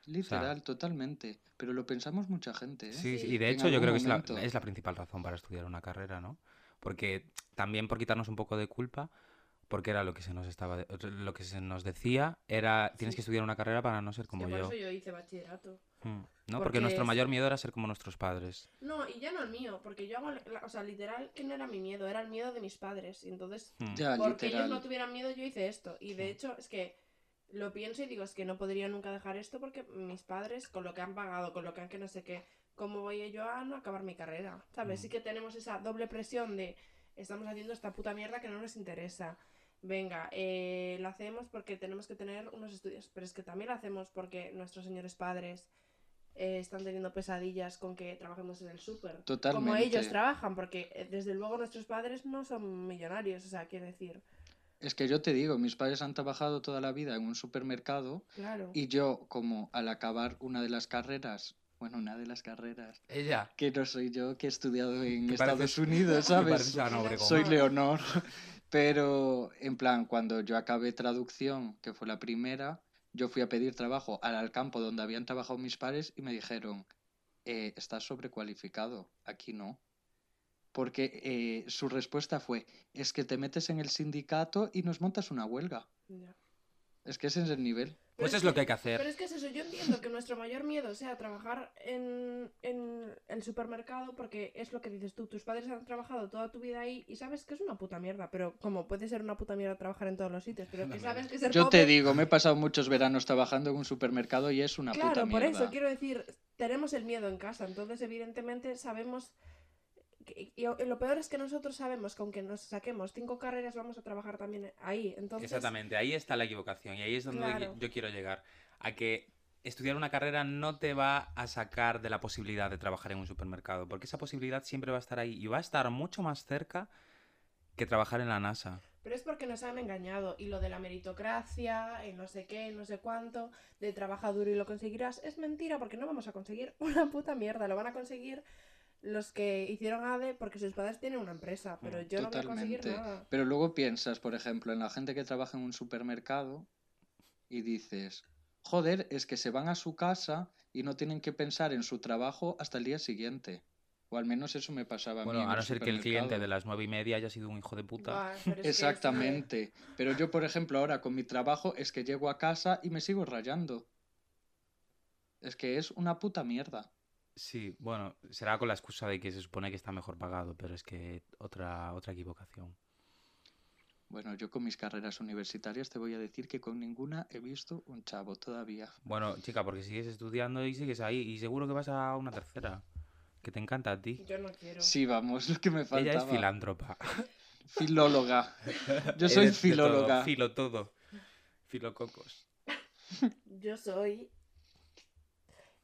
Literal, totalmente. Pero lo pensamos mucha gente, ¿eh? Sí, Sí. y de hecho yo creo que es la, momento. es la principal razón para estudiar una carrera, ¿no? Porque también por quitarnos un poco de culpa, porque era lo que se nos estaba lo que se nos decía era tienes Sí. que estudiar una carrera para no ser como que por yo. eso yo hice bachillerato. Mm, ¿no? Porque, Porque nuestro es- mayor miedo era ser como nuestros padres. No, y ya no el mío, porque yo hago, la- o sea, literal, que no era mi miedo, era el miedo de mis padres. Y entonces, Mm. Ya, porque ellos no tuvieran miedo, yo hice esto. Y de Sí. hecho, es que lo pienso y digo, es que no podría nunca dejar esto porque mis padres, con lo que han pagado, con lo que han que no sé qué, ¿cómo voy yo a no acabar mi carrera? ¿Sabes? Mm. Sí que tenemos esa doble presión de estamos haciendo esta puta mierda que no nos interesa. Venga, eh, lo hacemos porque tenemos que tener unos estudios, pero es que también lo hacemos porque nuestros señores padres eh, están teniendo pesadillas con que trabajemos en el súper. Como ellos trabajan, porque eh, desde luego nuestros padres no son millonarios, o sea, quiero decir, Es que yo te digo, mis padres han trabajado toda la vida en un supermercado claro. y yo, como al acabar una de las carreras, bueno, una de las carreras, Ella. que no soy yo, que he estudiado en Estados pareces- Unidos, ¿sabes? Soy Leonor. [laughs] Pero, en plan, cuando yo acabé traducción, que fue la primera, yo fui a pedir trabajo al, campo donde habían trabajado mis padres y me dijeron, eh, estás sobrecualificado, aquí no. Porque eh, su respuesta fue, es que te metes en el sindicato y nos montas una huelga. Es que ese es el nivel. Pues es lo que hay que hacer. Pero es que es eso, yo entiendo que nuestro mayor miedo sea trabajar en, en el supermercado porque es lo que dices tú, tus padres han trabajado toda tu vida ahí y sabes que es una puta mierda, pero como puede ser una puta mierda trabajar en todos los sitios, pero que sabes que ser Yo pobre- te digo, me he pasado muchos veranos trabajando en un supermercado y es una Claro, puta por mierda. eso quiero decir, tenemos el miedo en casa, entonces evidentemente sabemos... y lo peor es que nosotros sabemos que aunque nos saquemos cinco carreras vamos a trabajar también ahí. Entonces, Exactamente, ahí está la equivocación y ahí es donde Claro. yo quiero llegar. A que estudiar una carrera no te va a sacar de la posibilidad de trabajar en un supermercado, porque esa posibilidad siempre va a estar ahí y va a estar mucho más cerca que trabajar en la NASA. Pero es porque nos han engañado. Y lo de la meritocracia, y no sé qué, no sé cuánto, de trabaja duro y lo conseguirás, es mentira porque no vamos a conseguir una puta mierda. Lo van a conseguir los que hicieron ADE porque sus padres tienen una empresa. Pero yo no voy a conseguir nada. Pero luego piensas, por ejemplo, en la gente que trabaja en un supermercado y dices, joder, es que se van a su casa y no tienen que pensar en su trabajo hasta el día siguiente. O al menos eso me pasaba a mí. Bueno, en a no ser que el cliente de las nueve y media haya sido un hijo de puta. Buah, pero es que eso- Exactamente. [laughs] Pero yo, por ejemplo, ahora con mi trabajo es que llego a casa y me sigo rayando. Es que es una puta mierda. Sí, bueno, será con la excusa de que se supone que está mejor pagado, pero es que otra, otra equivocación. Bueno, yo con mis carreras universitarias te voy a decir que con ninguna he visto un chavo todavía. Bueno, chica, porque sigues estudiando y sigues ahí y seguro que vas a una tercera, que te encanta a ti. Yo no quiero. Sí, vamos, lo que me faltaba. Ella es filántropa. Filóloga. [laughs] Yo soy Eres de todo, filóloga. filo todo. Filococos. Yo soy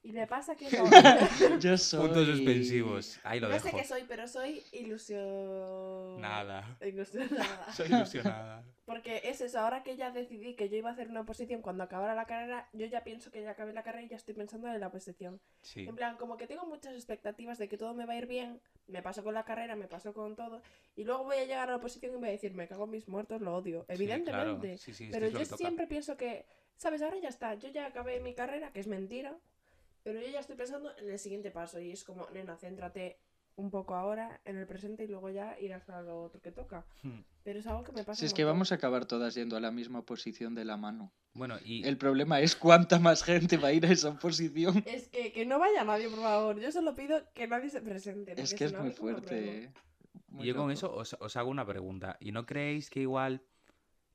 Y me pasa que no. [laughs] Yo [laughs] soy... Puntos suspensivos. Ahí lo no dejo. sé qué soy, pero soy ilusión... Nada. Ilusionada. [laughs] Soy ilusionada. Porque es eso, ahora que ya decidí que yo iba a hacer una oposición cuando acabara la carrera, yo ya pienso que ya acabé la carrera y ya estoy pensando en la oposición. Sí. En plan, como que tengo muchas expectativas de que todo me va a ir bien, me pasó con la carrera, me pasó con todo, y luego voy a llegar a la oposición y me voy a decir, me cago en mis muertos, lo odio, Sí, evidentemente. claro. Sí, sí, esto Pero yo siempre pienso que, ¿sabes? Ahora ya está, yo ya acabé mi carrera, que es mentira, pero yo ya estoy pensando en el siguiente paso y es como, nena, céntrate un poco ahora en el presente y luego ya irás a lo otro que toca. Hmm. Pero es algo que me pasa. Si es que vamos a acabar todas yendo a la misma posición de la mano. Bueno, y El problema es cuánta más gente va a ir a esa posición. Es que, que no vaya nadie, por favor. Yo solo pido que nadie se presente. Es que si es muy fuerte. ¿eh? Muy y yo con eso os, os hago una pregunta. ¿Y no creéis que igual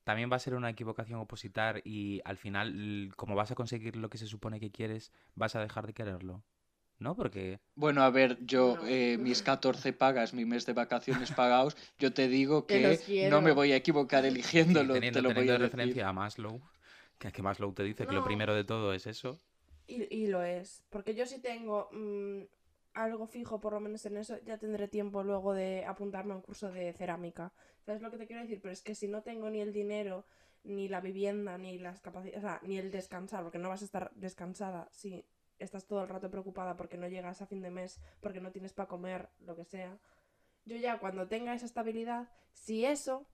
también va a ser una equivocación opositar y al final, como vas a conseguir lo que se supone que quieres, vas a dejar de quererlo? ¿No? Porque... Bueno, a ver, yo, eh, mis 14 pagas, mi mes de vacaciones pagados, yo te digo [laughs] Que no me voy a equivocar eligiéndolo, teniendo te lo voy a de decir. referencia a Maslow, que, que Maslow te dice que lo primero de todo es eso. Y, y lo es. Porque yo si tengo mm, algo fijo, por lo menos en eso, ya tendré tiempo luego de apuntarme a un curso de cerámica. ¿Sabes lo que te quiero decir? Pero es que si no tengo ni el dinero, ni la vivienda, ni las capacidades, o sea, ni el descansar, porque no vas a estar descansada si estás todo el rato preocupada porque no llegas a fin de mes, porque no tienes para comer, lo que sea. Yo ya cuando tenga esa estabilidad, si eso,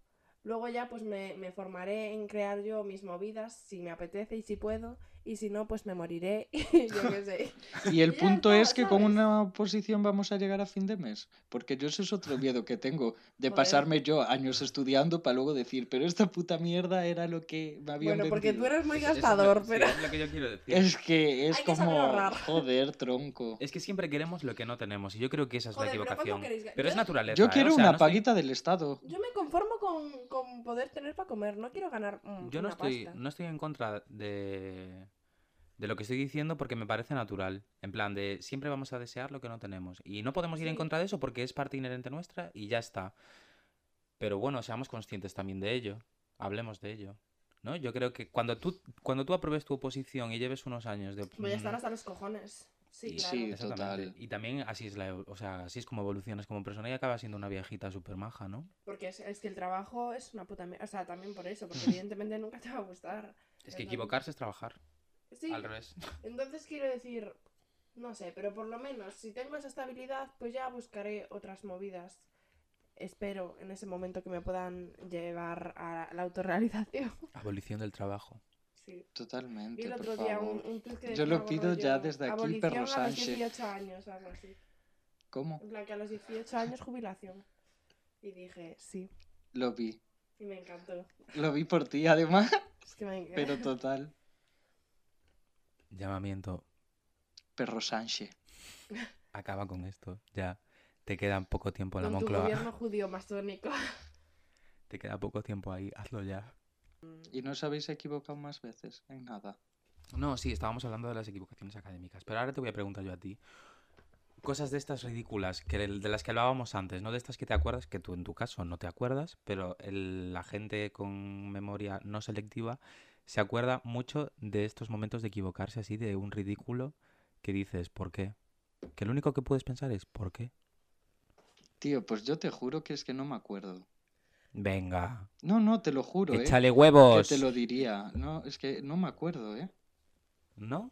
luego ya pues me, me formaré en crear yo mis movidas, si me apetece y si puedo, y si no, pues me moriré, [laughs] y yo qué sé. [laughs] Y el Ya punto está, es que con ¿sabes? una posición vamos a llegar a fin de mes. Porque yo ese es otro miedo que tengo, de Joder. pasarme yo años estudiando para luego decir, pero esta puta mierda era lo que me habían Bueno, porque tú vendido". eres muy Eso es lo- gastador, sí, pero... es lo que yo quiero decir. Es que es Hay que como, ahorrar. [laughs] joder, tronco. Es que siempre queremos lo que no tenemos y yo creo que esa es Joder, la pero ¿cuánto equivocación. queréis que- Pero es naturaleza. Yo ¿eh? quiero O sea, una no estoy- paguita del Estado. Yo me conformo con, con poder tener para comer, no quiero ganar mm, Yo no una estoy, pasta. no estoy en contra de, de lo que estoy diciendo porque me parece natural. En plan, de siempre vamos a desear lo que no tenemos. Y no podemos ir en Sí. contra de eso porque es parte inherente nuestra y ya está. Pero bueno, seamos conscientes también de ello. Hablemos de ello. ¿No? Yo creo que cuando tú, cuando tú apruebes tu oposición y lleves unos años de... Voy a estar mm, hasta los cojones. Sí, y- claro. Sí, total. Y también así es la, o sea, así es como evolucionas como persona y acabas siendo una viejita súper maja, ¿no? Porque es, es que el trabajo es una puta. O sea, también por eso, porque [laughs] evidentemente nunca te va a gustar. Es que equivocarse es trabajar. Sí, Al revés. [laughs] entonces quiero decir, no sé, pero por lo menos si tengo esa estabilidad, pues ya buscaré otras movidas. Espero en ese momento que me puedan llevar a la autorrealización. [laughs] Abolición del trabajo. Sí. Totalmente, el por otro día un, favor. un tuit que Yo lo pido ya desde aquí, abolición perro a los Sánchez". 18 años, algo así. ¿Cómo? En plan que a los 18 años jubilación. Y dije, sí. Lo vi. Y me encantó. Lo vi por ti, además. Es que me encantó. Pero total. Llamamiento. Perro Sánchez. Acaba con esto. Ya. Te queda poco tiempo en la Con tu Moncloa. gobierno [laughs] judío masónico. Te queda poco tiempo ahí. Hazlo ya. ¿Y no os habéis equivocado más veces? En nada. No, sí, estábamos hablando de las equivocaciones académicas. Pero ahora te voy a preguntar yo a ti. Cosas de estas ridículas, que de de las que hablábamos antes, no de estas que te acuerdas, que tú en tu caso no te acuerdas, pero el- la gente con memoria no selectiva se acuerda mucho de estos momentos de equivocarse así, de un ridículo que dices, ¿por qué? Que lo único que puedes pensar es, ¿por qué? Tío, pues yo te juro que es que no me acuerdo. Venga, No, no, te lo juro, ¿eh? échale Que huevos. te lo diría. No, es que no me acuerdo, ¿eh? ¿No?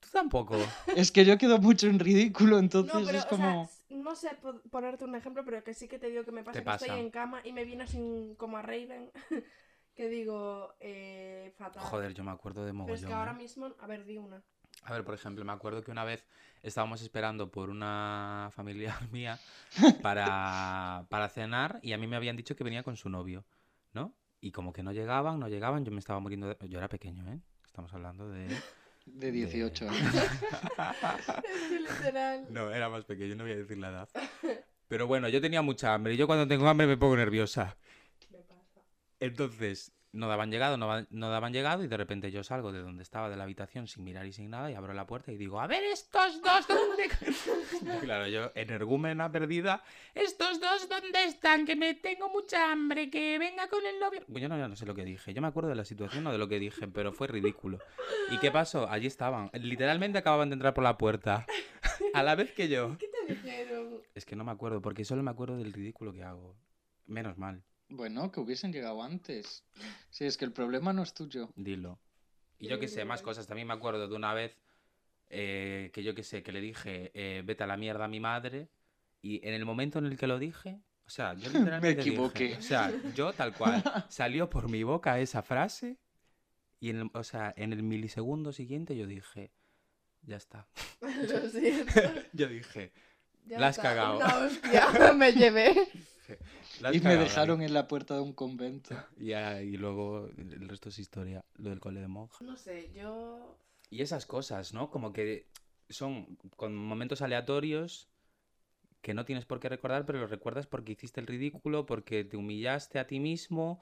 Tú tampoco. [laughs] Es que yo quedo mucho en ridículo, entonces No, pero, es o como... sea, no sé po- ponerte un ejemplo, pero que sí que te digo que me pasa Te que estoy en cama y me viene así un- como a Raven, [laughs] que digo, eh, fatal. Joder, yo me acuerdo de Pero mogollón. es que ahora ¿eh? mismo, a ver, di una. A ver, por ejemplo, me acuerdo que una vez estábamos esperando por una familiar [laughs] mía para, para cenar y a mí me habían dicho que venía con su novio, ¿no? Y como que no llegaban, no llegaban, yo me estaba muriendo de... Yo era pequeño, ¿eh? Estamos hablando de... [laughs] De 18 de- años. [laughs] Es que literal. No, era más pequeño, no voy a decir la edad. Pero bueno, yo tenía mucha hambre y yo cuando tengo hambre me pongo nerviosa. Entonces, no daban llegado, no, no daban llegado y de repente yo salgo de donde estaba de la habitación sin mirar y sin nada y abro la puerta y digo, a ver estos dos, ¿dónde? [laughs] Claro, yo energúmena perdida, estos dos, ¿dónde están? Que me tengo mucha hambre, que venga con el novio. Yo no, yo no sé lo que dije, yo me acuerdo de la situación, no de lo que dije, pero fue ridículo. ¿Y qué pasó? Allí estaban, literalmente acababan de entrar por la puerta, [laughs] a la vez que yo. ¿Qué te dijeron? Es que no me acuerdo, porque solo me acuerdo del ridículo que hago. Menos mal, Bueno, que hubiesen llegado antes. Sí, es que el problema no es tuyo. dilo. Y yo qué sé, más cosas. También me acuerdo de una vez eh, que yo qué sé, que le dije, eh, vete a la mierda a mi madre. Y en el momento en el que lo dije, o sea, yo [laughs] literalmente dije, equivoqué. o sea, yo tal cual, salió por mi boca esa frase. Y en el, o sea, en el milisegundo siguiente yo dije, ya está. [laughs] Lo siento. [laughs] Yo dije, Ya La has está, cagado. Una hostia me llevé. [laughs] "La has Y me cagado ahí". dejaron en la puerta de un convento. [laughs] Y, ah, y luego el resto es historia, lo del cole de monja. No sé, yo. Y esas cosas, ¿no? Como que son con momentos aleatorios que no tienes por qué recordar, pero los recuerdas porque hiciste el ridículo, porque te humillaste a ti mismo,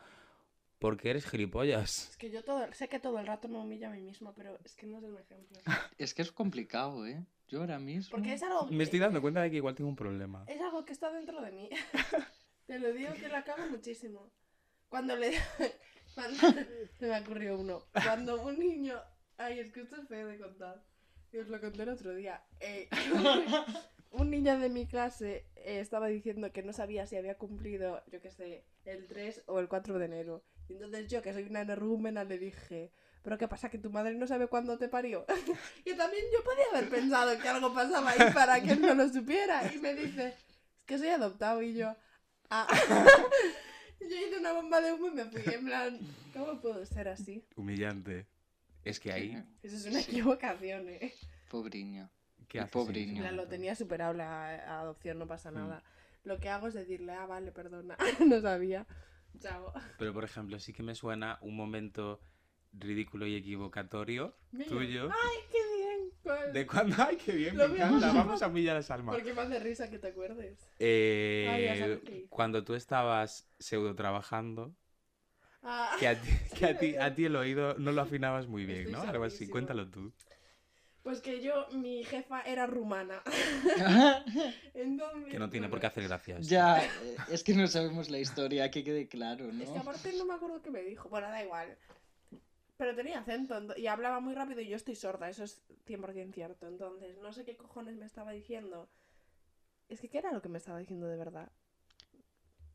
porque eres gilipollas. Es que yo todo, sé que todo el rato me humillo a mí misma, pero es que no es un ejemplo. [laughs] Es que es complicado, ¿eh? Yo ahora mismo. Porque es algo. Me estoy dando cuenta de que igual tengo un problema. Es algo que está dentro de mí. [laughs] Te lo digo que la cago muchísimo. Cuando le. [laughs] Cuando... [laughs] Se me ocurrió uno. Cuando un niño. Ay, es que esto es feo de contar. Y os lo conté el otro día. Eh, un niño de mi clase eh, estaba diciendo que no sabía si había cumplido, yo qué sé, el 3 o el 4 de enero. Y entonces yo, que soy una energúmena, le dije. ¿Pero qué pasa? ¿Que tu madre no sabe cuándo te parió? [laughs] y también yo podía haber pensado que algo pasaba ahí para que él no lo supiera. Y me dice, es que soy adoptado. Y yo, ah. [laughs] yo hice una bomba de humo y me fui. En plan, ¿cómo puedo ser así? Humillante. Es que ahí, Eso es una equivocación, ¿eh? Pobriño. ¿qué En niño. plan, lo tenía superable a, a adopción, no pasa Mm. nada. Lo que hago es decirle, ah, vale, perdona, [laughs] no sabía. Chao. Pero por ejemplo, sí que me suena un momento ridículo y equivocatorio tuyo. ¡Ay, qué bien! ¿Cuál? De cuando, ay, qué bien, Lo me mismo. encanta. Vamos a humillar a Salma. Porque me hace risa que te acuerdes. Eh, Ay, ya sabes cuando tú estabas pseudo trabajando, Ah, que a ti, [laughs] que a ti, a ti el oído no lo afinabas muy bien, Estoy ¿no? Algo así, cuéntalo tú. Pues que yo, mi jefa era rumana. [laughs] Entonces, Que no tiene por qué hacer gracia. esto. ya, eh, es que no sabemos la historia, que quede claro, Es que ¿no? aparte no me acuerdo qué me dijo. Bueno, da igual. Pero tenía acento ento- y hablaba muy rápido y yo estoy sorda, eso es 100% cierto. Entonces, no sé qué cojones me estaba diciendo. Es que, ¿qué era lo que me estaba diciendo de verdad?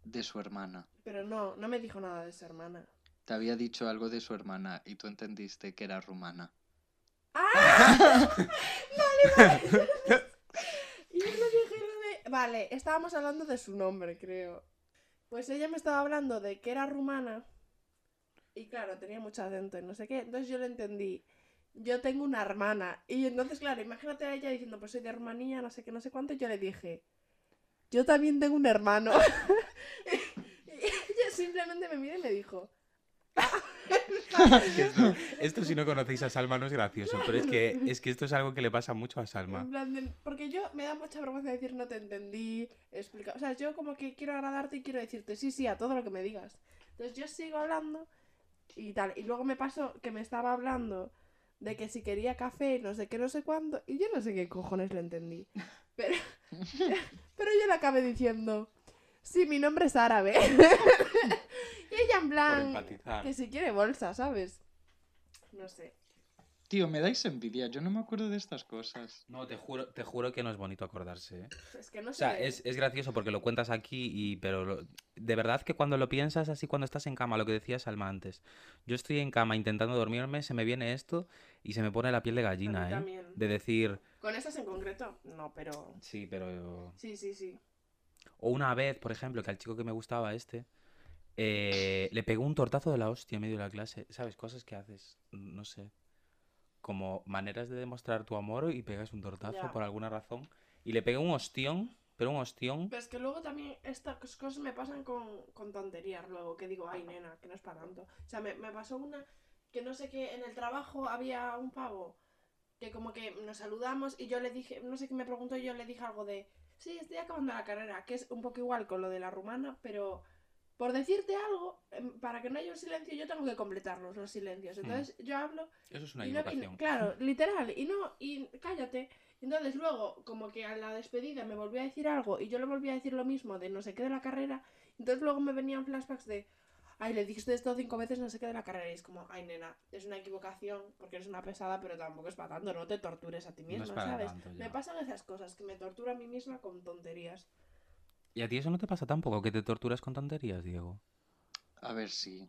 De su hermana. Pero no, no me dijo nada de su hermana. Te había dicho algo de su hermana y tú entendiste que era rumana. ¡Ah! [laughs] vale, vale. [laughs] y yo le dije lo de... Vale, estábamos hablando de su nombre, creo. Pues ella me estaba hablando de que era rumana. Y claro, tenía mucho acento y no sé qué. Entonces yo le entendí. Yo tengo una hermana. Y entonces, claro, imagínate a ella diciendo, pues soy de Rumanía, no sé qué, no sé cuánto. Y yo le dije, yo también tengo un hermano. [laughs] y ella simplemente me miró y me dijo, [laughs] esto, esto si no conocéis a Salma no es gracioso, pero es que, es que esto es algo que le pasa mucho a Salma. En plan de- porque yo me da mucha vergüenza decir no te entendí, explicar. O sea, yo como que quiero agradarte y quiero decirte sí, sí, a todo lo que me digas. Entonces yo sigo hablando y tal. Y luego me pasó que me estaba hablando de que si quería café, no sé qué, no sé cuánto. Y yo no sé qué cojones le entendí. [laughs] Pero, pero yo le acabé diciendo, sí, mi nombre es árabe. [laughs] y ella en plan, que si quiere bolsa, ¿sabes? No sé. Tío, me dais envidia, yo no me acuerdo de estas cosas. No, te juro, te juro que no es bonito acordarse. ¿eh? Es que no O sé. sea, es, es gracioso porque lo cuentas aquí, y, pero lo- de verdad que cuando lo piensas así, cuando estás en cama, lo que decía Salma antes, yo estoy en cama intentando dormirme, se me viene esto y se me pone la piel de gallina, ¿eh? también. De decir, ¿Con estas en concreto? No, pero... sí, pero... Sí, sí, sí. O una vez, por ejemplo, que al chico que me gustaba este, eh, le pegó un tortazo de la hostia en medio de la clase. ¿Sabes? Cosas que haces, no sé. Como maneras de demostrar tu amor y pegas un tortazo Ya. por alguna razón. Y le pegué un ostión, pero un ostión. Pero es que luego también estas cosas me pasan con, con tonterías luego, que digo, ay, nena, que no es para tanto. O sea, me, me pasó una que no sé qué, en el trabajo había un pavo que como que nos saludamos y yo le dije, no sé qué me preguntó y yo le dije algo de, sí, estoy acabando la carrera, que es un poco igual con lo de la rumana, pero por decirte algo, em, para que no haya un silencio, yo tengo que completarlos los silencios. Entonces yo hablo Eso es una y no- y no- claro, [laughs] literal, y no, y cállate. Entonces luego, como que a la despedida me volvió a decir algo y yo le volví a decir lo mismo de no sé qué de la carrera, entonces luego me venían flashbacks de, ay, le dijiste esto cinco veces no sé qué de la carrera y es como, ay, nena, es una equivocación porque eres una pesada, pero tampoco es para tanto, no te tortures a ti No misma, para ¿sabes? me pasan esas cosas, que me torturo a mí misma con tonterías. ¿Y a ti eso no te pasa tampoco? ¿Que te torturas con tonterías, Diego? A ver, sí.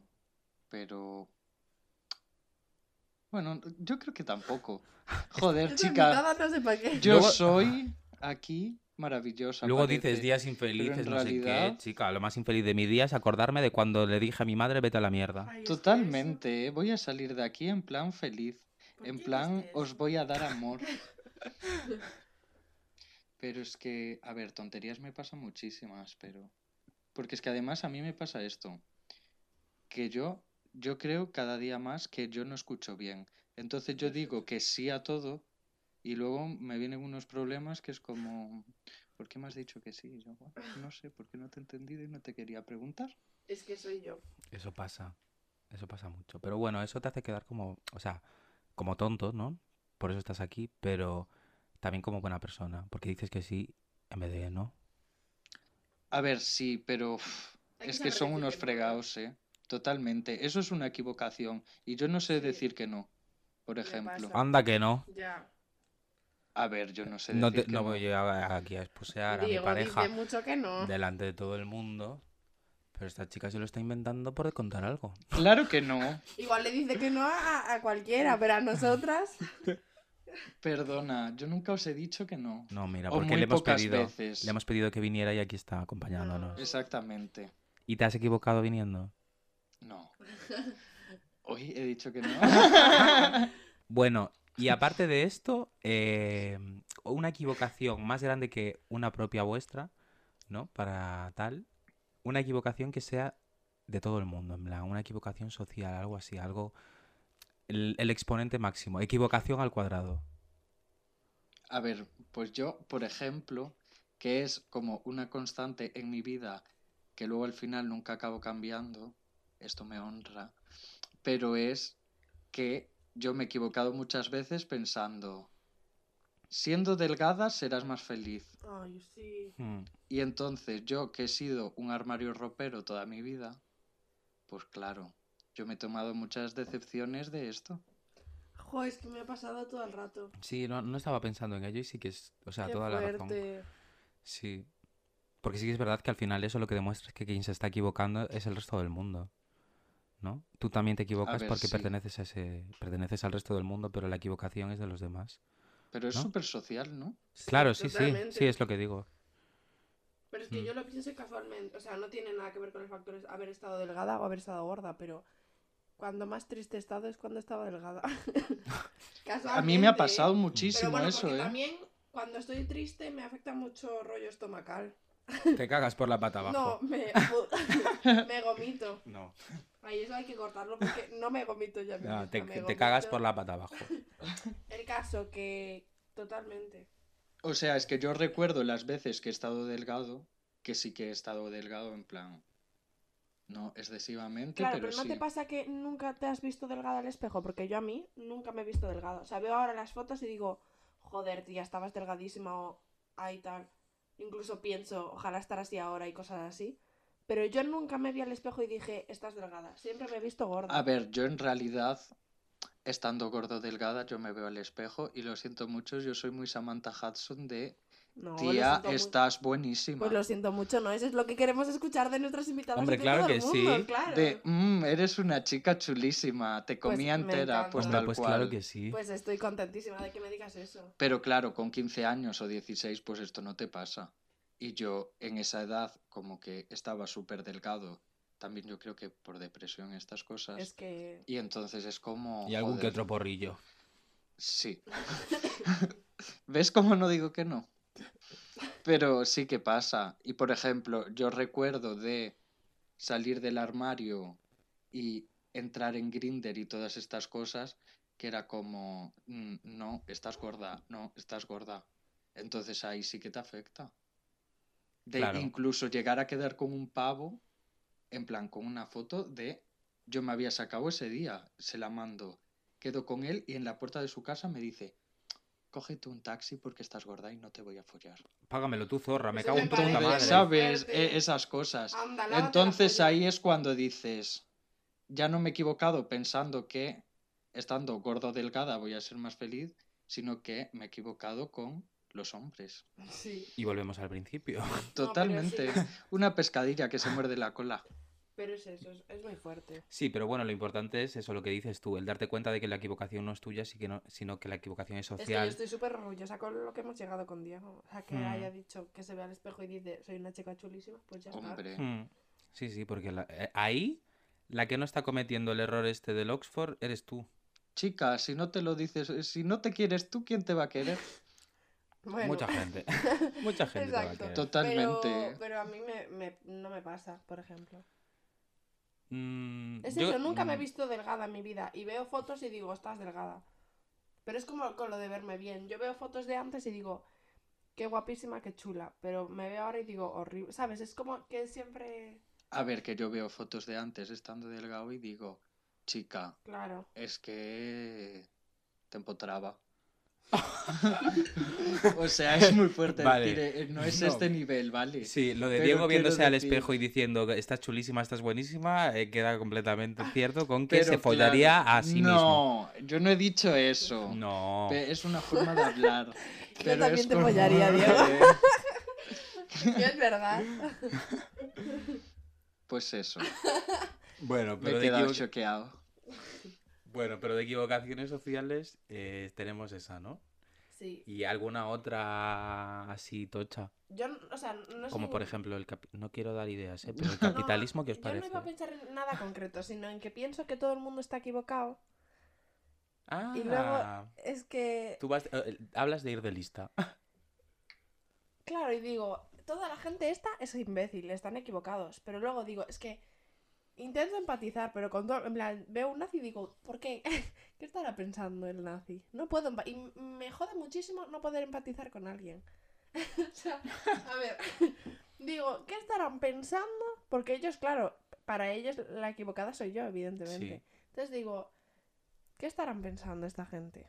Pero. Bueno, yo creo que tampoco. [laughs] Joder, [laughs] chica. invitada no sé para qué. Yo Luego- soy aquí maravillosa. Luego parece. dices días infelices, en no sé qué. realidad- Chica, lo más infeliz de mi día es acordarme de cuando le dije a mi madre, vete a la mierda. Ay, Totalmente, ¿eh? voy a salir de aquí en plan feliz. ¿por En plan, os voy a dar amor. [laughs] Pero es que, a ver, tonterías me pasan muchísimas, pero... Porque es que además a mí me pasa esto. Que yo, yo creo cada día más que yo no escucho bien. Entonces yo digo que sí a todo y luego me vienen unos problemas que es como... ¿Por qué me has dicho que sí? Y yo, "Bueno, no sé, ¿por qué no te he entendido y no te quería preguntar? Es que soy yo. Eso pasa. Eso pasa mucho. Pero bueno, eso te hace quedar como, o sea, como tonto, ¿no? Por eso estás aquí, pero también como buena persona, porque dices que sí en vez de no. A ver, sí, pero uf, es que son unos no. fregados, ¿eh? Totalmente. Eso es una equivocación. Y yo no sé Sí. decir que no, por ejemplo. Anda que no. Ya. A ver, yo no sé No, decir te- que no no. voy a- aquí a exposear a mi pareja dice mucho que no. delante de todo el mundo, pero esta chica se lo está inventando por contar algo. Claro que no. [laughs] Igual le dice que no a, a cualquiera, pero a nosotras. [laughs] Perdona, yo nunca os he dicho que no. No, mira, porque le hemos pedido, veces. le hemos pedido que viniera y aquí está acompañándonos. No. Exactamente. ¿Y te has equivocado viniendo? No. Hoy he dicho que no. [laughs] Bueno, y aparte de esto, eh, una equivocación más grande que una propia vuestra, ¿no? Para tal, una equivocación que sea de todo el mundo, en plan, una equivocación social, algo así, algo, el, el exponente máximo, equivocación al cuadrado. A ver, pues yo, por ejemplo, que es como una constante en mi vida que luego al final nunca acabo cambiando, esto me honra, pero es que yo me he equivocado muchas veces pensando, siendo delgada serás más feliz. Ay, sí. Hmm. Y entonces yo, que he sido un armario ropero toda mi vida, pues claro, yo me he tomado muchas decepciones de esto. Jo, es que me ha pasado todo el rato. Sí, no, no estaba pensando en ello y sí que es, o sea, Qué toda la razón. Sí. Porque sí que es verdad que al final eso lo que demuestra es que quien se está equivocando es el resto del mundo. ¿No? Tú también te equivocas ver, porque sí. perteneces a ese, perteneces al resto del mundo, pero la equivocación es de los demás. Pero es ¿No? súper social, ¿no? Claro, sí, sí, totalmente. sí, es lo que digo. Pero es que Mm. yo lo pienso casualmente. O sea, no tiene nada que ver con el factor de haber estado delgada o haber estado gorda, pero cuando más triste he estado es cuando estaba delgada. [laughs] A mí me ha pasado ¿eh? muchísimo Pero bueno, eso, porque ¿eh? también cuando estoy triste me afecta mucho rollo estomacal. Te cagas por la pata abajo. No, me, [laughs] me gomito. No. Ay, eso hay que cortarlo porque no me gomito ya. No, misma, te, me te cagas por la pata abajo. El caso que totalmente. O sea, es que yo recuerdo las veces que he estado delgado, que sí que he estado delgado en plan, no excesivamente, Claro, pero, pero, ¿no sí. te pasa que nunca te has visto delgada al espejo? Porque yo a mí nunca me he visto delgada. O sea, veo ahora las fotos y digo, joder, tía, estabas delgadísima o ay tal. Incluso pienso, ojalá estar así ahora y cosas así. Pero yo nunca me vi al espejo y dije, estás delgada. Siempre me he visto gorda. A ver, yo en realidad, estando gordo delgada, yo me veo al espejo y lo siento mucho, yo soy muy Samantha Hudson de, No, tía, estás buenísima. Pues lo siento mucho, ¿no? Eso es lo que queremos escuchar de nuestras invitadas. Hombre, claro que mundo, sí. claro. De, "Mm, eres una chica chulísima, te Pues comía entera, pues Hombre, tal pues cual. claro que sí. Pues estoy contentísima de que me digas eso. Pero claro, con 15 años o 16, pues esto no te pasa. Y yo en esa edad, como que estaba súper delgado, también yo creo que por depresión estas cosas. Es que... Y entonces es como... Y algún que otro porrillo. Sí. [laughs] ¿Ves cómo no digo que no? Pero sí que pasa. Y por ejemplo, yo recuerdo de salir del armario y entrar en Grinder y todas estas cosas, que era como, "Mm, no, estás gorda, no, estás gorda. Entonces ahí sí que te afecta. De Claro. incluso llegar a quedar con un pavo en plan con una foto de yo me había sacado ese día, se la mando, quedo con él y en la puerta de su casa me dice, cógete un taxi porque estás gorda y no te voy a follar. Págamelo tú, zorra, me Eso cago en tu puta madre. ¿Sabes? E- esas cosas. Entonces ahí es cuando dices, ya no me he equivocado pensando que estando gordo o delgada voy a ser más feliz, sino que me he equivocado con los hombres. Sí. Y volvemos al principio. Totalmente. sí. [laughs] Una pescadilla que se muerde la cola. Pero es eso, es, es muy fuerte. Sí, pero bueno, lo importante es eso, lo que dices tú, el darte cuenta de que la equivocación no es tuya, sino que la equivocación es Es que yo social. estoy súper orgullosa con lo que hemos llegado con Diego. O sea, que Mm. haya dicho que se ve al espejo y dice, soy una chica chulísima, pues ya está. Hombre. Mm, Sí, sí, porque la- eh, ahí la que no está cometiendo el error este del Oxford eres tú. Chica, si no te lo dices, si no te quieres tú, ¿quién te va a querer? Bueno, Mucha gente. [laughs] Mucha gente te va a querer. Totalmente. Pero, pero a mí me, me- no me pasa, por ejemplo. Mm, Es yo- eso, nunca me he mm, visto delgada en mi vida. Y veo fotos y digo, estás delgada. Pero es como con lo de verme bien. Yo veo fotos de antes y digo, qué guapísima, qué chula. Pero me veo ahora y digo, horrible. ¿Sabes? Es como que siempre. A ver, que yo veo fotos de antes estando delgado y digo, chica, Claro. es que te empotraba. O sea, es muy fuerte Vale. decir, eh, no es No. este nivel, ¿vale? Sí, lo de Pero Diego viéndose al decir- espejo y diciendo estás chulísima, estás buenísima, eh, queda completamente cierto con que Pero se follaría claro, a sí no, mismo. yo no he dicho eso. No. Es una forma de hablar. [laughs] pero también es te como- follaría, Diego. Es verdad. Pues eso, Bueno, me pero he de, quedado choqueado. Bueno, pero de equivocaciones sociales eh, tenemos esa, ¿no? Sí. Y alguna otra así tocha. Yo, no- o sea, no sé. Como por ejemplo, el capi- no quiero dar ideas, ¿eh? pero el [laughs] capitalismo, ¿qué os Yo parece? no iba a pensar en nada concreto, sino en que pienso que todo el mundo está equivocado. Ah, Y luego es que. tú vas, eh, hablas de ir de lista. Claro, y digo, toda la gente esta es imbécil, están equivocados. Pero luego digo, es que intento empatizar, pero con todo, en plan, veo un nazi y digo, ¿por qué? [laughs] ¿Qué estará pensando el nazi? No puedo Y me jode muchísimo no poder empatizar con alguien. [laughs] o sea, a ver, digo, ¿qué estarán pensando? Porque ellos, claro, para ellos la equivocada soy yo, evidentemente. Sí. Entonces digo, ¿qué estarán pensando esta gente?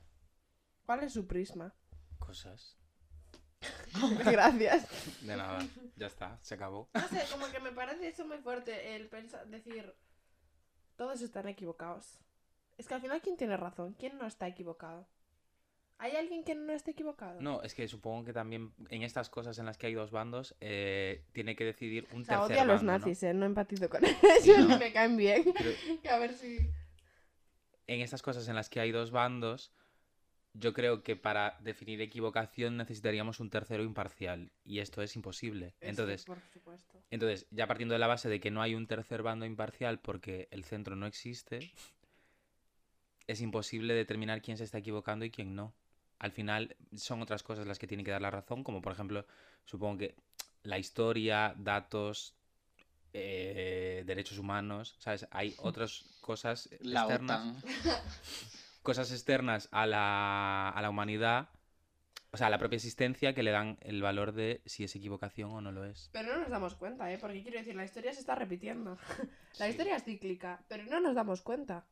¿Cuál es su prisma? Cosas. [laughs] Gracias. De nada. Ya está, se acabó. No sé, como que me parece eso muy fuerte, el pensar, decir, todos están equivocados. Es que al final, ¿quién tiene razón? ¿Quién no está equivocado? ¿Hay alguien que no esté equivocado? No, es que supongo que también en estas cosas en las que hay dos bandos, eh, tiene que decidir un o sea, tercer odio a los bando, ¿no? nazis, ¿eh? No empatizo con [laughs] ellos, No. me caen bien. Pero Que [laughs] a ver si... en estas cosas en las que hay dos bandos, yo creo que para definir equivocación necesitaríamos un tercero imparcial. Y esto es imposible. Entonces, por supuesto. entonces, ya partiendo de la base de que no hay un tercer bando imparcial porque el centro no existe, es imposible determinar quién se está equivocando y quién no. Al final son otras cosas las que tienen que dar la razón, como por ejemplo, supongo que la historia, datos, eh, derechos humanos, ¿sabes? Hay [laughs] otras cosas La externas OTAN. [laughs] cosas externas a la, a la humanidad, o sea, a la propia existencia, que le dan el valor de si es equivocación o no lo es. Pero no nos damos cuenta, ¿eh? Porque quiero decir, la historia se está repitiendo. [laughs] la Sí. historia es cíclica, pero no nos damos cuenta.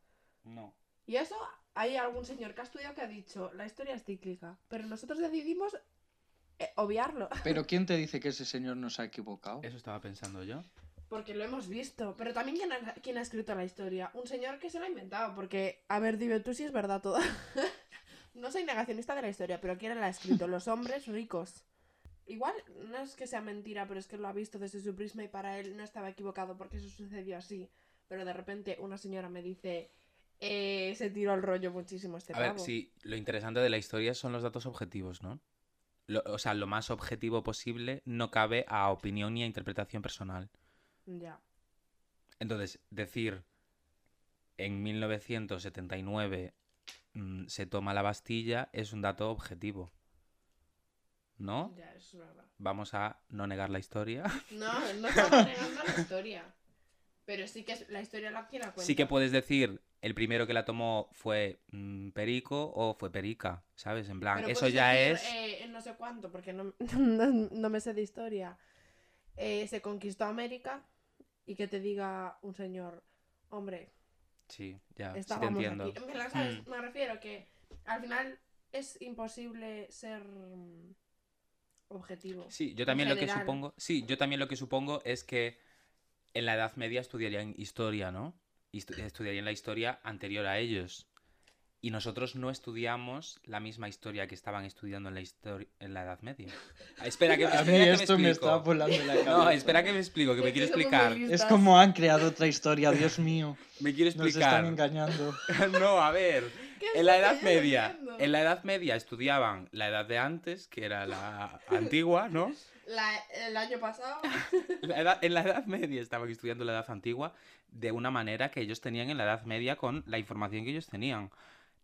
No. Y eso hay algún señor que ha estudiado que ha dicho, la historia es cíclica, pero nosotros decidimos eh, obviarlo. Pero [laughs] ¿quién te dice que ese señor nos ha equivocado? Eso estaba pensando yo. Porque lo hemos visto. Pero también ¿quién ha, quién ha escrito la historia. Un señor que se lo ha inventado. Porque, a ver, dime tú si es verdad todo. [laughs] no soy negacionista de la historia, pero ¿quién la ha escrito? Los hombres ricos. Igual no es que sea mentira, pero es que lo ha visto desde su prisma y para él no estaba equivocado porque eso sucedió así. Pero de repente una señora me dice, eh, se tiró el rollo muchísimo este A ver, sí, lo interesante de la historia son los datos objetivos, ¿no? Lo- o sea, lo más objetivo posible no cabe a opinión ni a interpretación personal. Ya. Entonces, decir en 1979 mm, se toma la Bastilla es un dato objetivo. ¿No? Ya, es verdad. Vamos a no negar la historia. [laughs] No, no [laughs] estamos negando la historia. Pero sí que la historia la quien la cuenta. Sí que puedes decir, el primero que la tomó fue mm, Perico o fue Perica, ¿sabes? En plan, Pero eso ya decir, es... eh, no sé cuánto, porque no, [laughs] no, no me sé de historia. Eh, se conquistó América y que te diga un señor, hombre, Sí, ya, sí te entiendo. Mm. Me refiero que al final es imposible ser mm, objetivo. Sí, yo también lo que supongo, sí, yo también lo que supongo es que en la Edad Media estudiarían historia, ¿no? Estudiarían la historia anterior a ellos. Y nosotros no estudiamos la misma historia que estaban estudiando en la historia en la Edad Media. [laughs] Espera que, A mí espera que esto me, explico. está volando la [laughs] cabeza. No, espera que me explico, que me quiero explicar. Es como han creado otra historia, Dios [laughs] mío. Me quiero Nos están explicar. engañando. No, a ver. ¿Qué En la Edad Media, en la Edad Media estudiaban la Edad de antes, que era la antigua, ¿no? La- el año pasado. La edad- en la Edad Media estaban estudiando la Edad Antigua de una manera que ellos tenían en la Edad Media con la información que ellos tenían.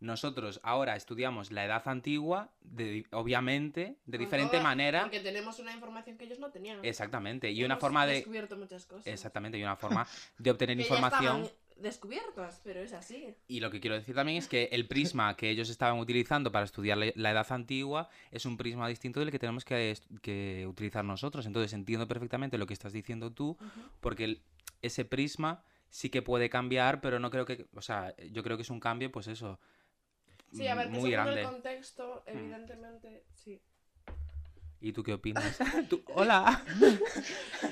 Nosotros ahora estudiamos la Edad Antigua, de, obviamente, de con diferente manera. Porque tenemos una información que ellos no tenían. Exactamente. Y una forma de. descubierto muchas cosas. Exactamente, y una forma [laughs] de obtener Que ya información. estaban descubiertas, pero es así. Y lo que quiero decir también es que el prisma que ellos estaban utilizando para estudiar la edad antigua es un prisma distinto del que tenemos que, utilizar nosotros. Entonces entiendo perfectamente lo que estás diciendo tú, porque el- ese prisma sí que puede cambiar, pero no creo que, o sea, yo creo que es un cambio, pues eso, Sí, a ver, que muy según grande. el contexto, evidentemente, sí. ¿Y tú qué opinas? [laughs] Tú- Hola.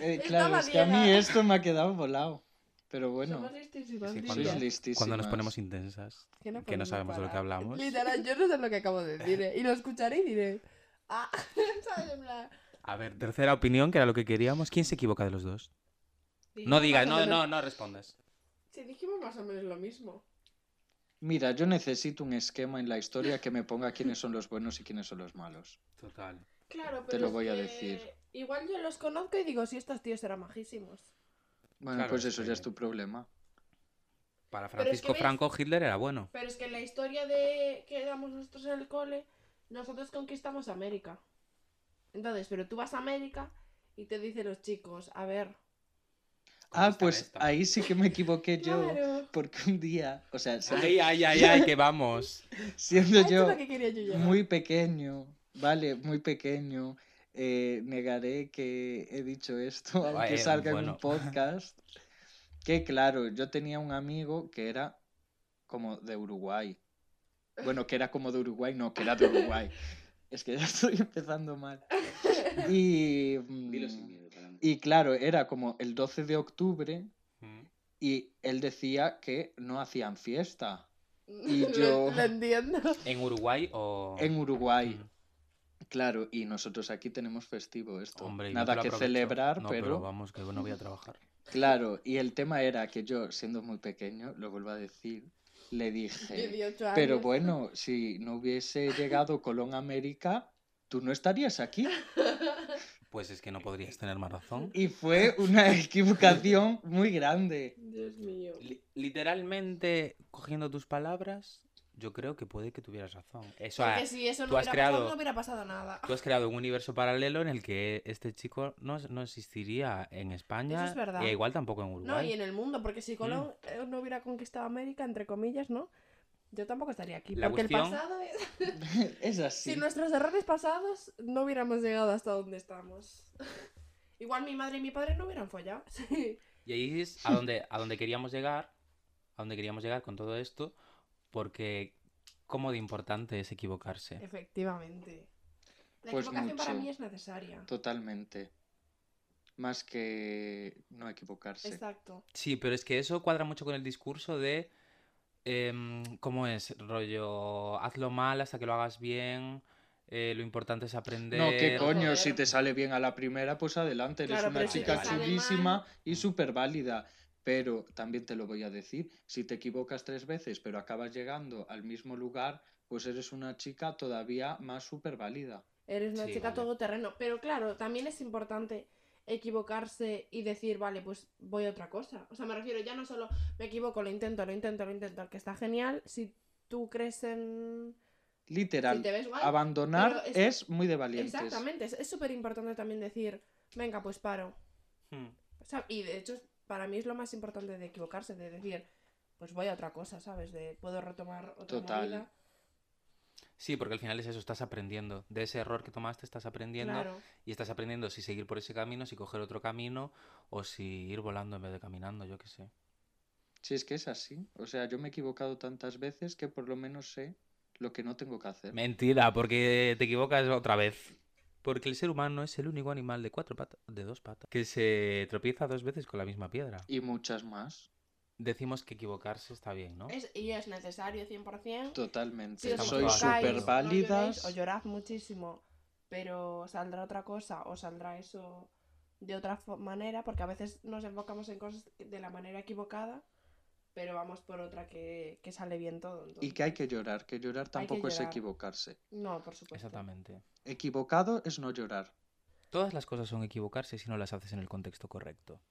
Eh, claro, es que a mí esto me ha quedado volado. Pero bueno, Somos listísimas, Sí, cuando- sois listísimas. Cuando nos ponemos intensas, Que no, que no podemos sabemos de lo que hablamos. Literal, yo no sé lo que acabo de decir. ¿eh? Y lo escucharé y diré. Ah, [laughs] A ver, tercera opinión, que era lo que queríamos. ¿Quién se equivoca de los dos? No digas, no, no, no respondas. Sí, dijimos más o menos lo mismo. Mira, yo necesito un esquema en la historia que me ponga quiénes son los buenos y quiénes son los malos. Total. Claro, pero. Te lo voy a decir. Igual yo los conozco y digo, si estos tíos eran majísimos. Bueno, Claro, pues es eso ya es tu problema. Para Pero es que Francisco ves- Franco, Hitler era bueno. Pero es que en la historia de que damos nosotros en el cole, nosotros conquistamos América. Entonces, pero tú vas a América y te dicen los chicos, a ver. Ah, pues esta. ahí sí que me equivoqué yo. Claro. Porque un día, o sea, siendo, Ay, ay, ay, ay, [laughs] que vamos. siendo Ah, yo yo muy pequeño, vale, muy pequeño, eh, negaré que he dicho esto, aunque salga en un podcast. Que claro, yo tenía un amigo que era como de Uruguay. Bueno, que era como de Uruguay, no, que era de Uruguay. Es que ya [laughs] estoy empezando mal. Y, mm, y claro, era como el 12 de octubre Mm. y él decía que no hacían fiesta y [laughs] yo- Lo, entiendo. [laughs] ¿En Uruguay o...? en Uruguay. Mm. Claro, y nosotros aquí tenemos festivo esto. Hombre, yo Nada que celebrar, No, pero, vamos, que no voy a trabajar. [laughs] claro, y el tema era que yo, siendo muy pequeño, lo vuelvo a decir, le dije, 18 años. pero bueno, si no hubiese llegado Colón a América, tú no estarías aquí. Pues es que no podrías tener más razón. Y fue una [laughs] equivocación muy grande. Dios mío. Li- literalmente, cogiendo tus palabras, yo creo que puede que tuvieras razón. Eso Porque ha- si eso tú no has hubiera creado- pasado, no hubiera pasado nada. Tú has creado un universo paralelo en el que este chico no, no existiría en España. Eso es verdad. E igual tampoco en No, Uruguay. y en el mundo, porque si Colón Mm. eh, no hubiera conquistado América, entre comillas, ¿no? Yo tampoco estaría aquí. La porque cuestión- el pasado es... [laughs] Es así. Si nuestros errores pasados no hubiéramos llegado hasta donde estamos. [laughs] Igual mi madre y mi padre no hubieran follado. [laughs] Sí. Y ahí es a donde, a donde queríamos llegar, a donde queríamos llegar con todo esto, porque cómo de importante es equivocarse. Efectivamente. La Pues equivocación para mí es necesaria. Totalmente. Más que no equivocarse. Exacto. Sí, pero es que eso cuadra mucho con el discurso de em, ¿cómo es? Rollo, hazlo mal hasta que lo hagas bien, eh, lo importante es aprender. No, qué coño, Joder. si te sale bien a la primera, pues adelante, eres Claro, una chica chulísima y súper válida. Pero también te lo voy a decir, si te equivocas tres veces, pero acabas llegando al mismo lugar, pues eres una chica todavía más súper válida. Eres una Sí, chica vale. todoterreno. Pero claro, también es importante equivocarse y decir, vale, pues voy a otra cosa. O sea, me refiero, ya no solo me equivoco, lo intento, lo intento, lo intento, que está genial. Si tú crees en... Literal, Si te ves guay, abandonar es, es- muy de valientes. Exactamente, es súper importante también decir, venga, pues paro. Hmm. O sea, y de hecho, para mí es lo más importante de equivocarse, de decir, pues voy a otra cosa, ¿sabes? De puedo retomar otra Total. movida. Sí, porque al final es eso, estás aprendiendo. De ese error que tomaste estás aprendiendo Claro. y estás aprendiendo si seguir por ese camino, si coger otro camino o si ir volando en vez de caminando, yo qué sé. Si es que es así. O sea, yo me he equivocado tantas veces que por lo menos sé lo que no tengo que hacer. Mentira, porque te equivocas otra vez. Porque el ser humano es el único animal de cuatro patas, de dos patas, que se tropieza dos veces con la misma piedra. Y muchas más. Decimos que equivocarse está bien, ¿no? Es, y es necesario 100%. Totalmente. Si os equivocáis, súper no válidas. o llorad muchísimo, pero saldrá otra cosa o saldrá eso de otra manera, porque a veces nos enfocamos en cosas de la manera equivocada, pero vamos por otra que, que sale bien todo. Y que hay que llorar, que llorar que tampoco es equivocarse. No, por supuesto. Exactamente. Equivocado es no llorar. Todas las cosas son equivocarse si no las haces en el contexto correcto.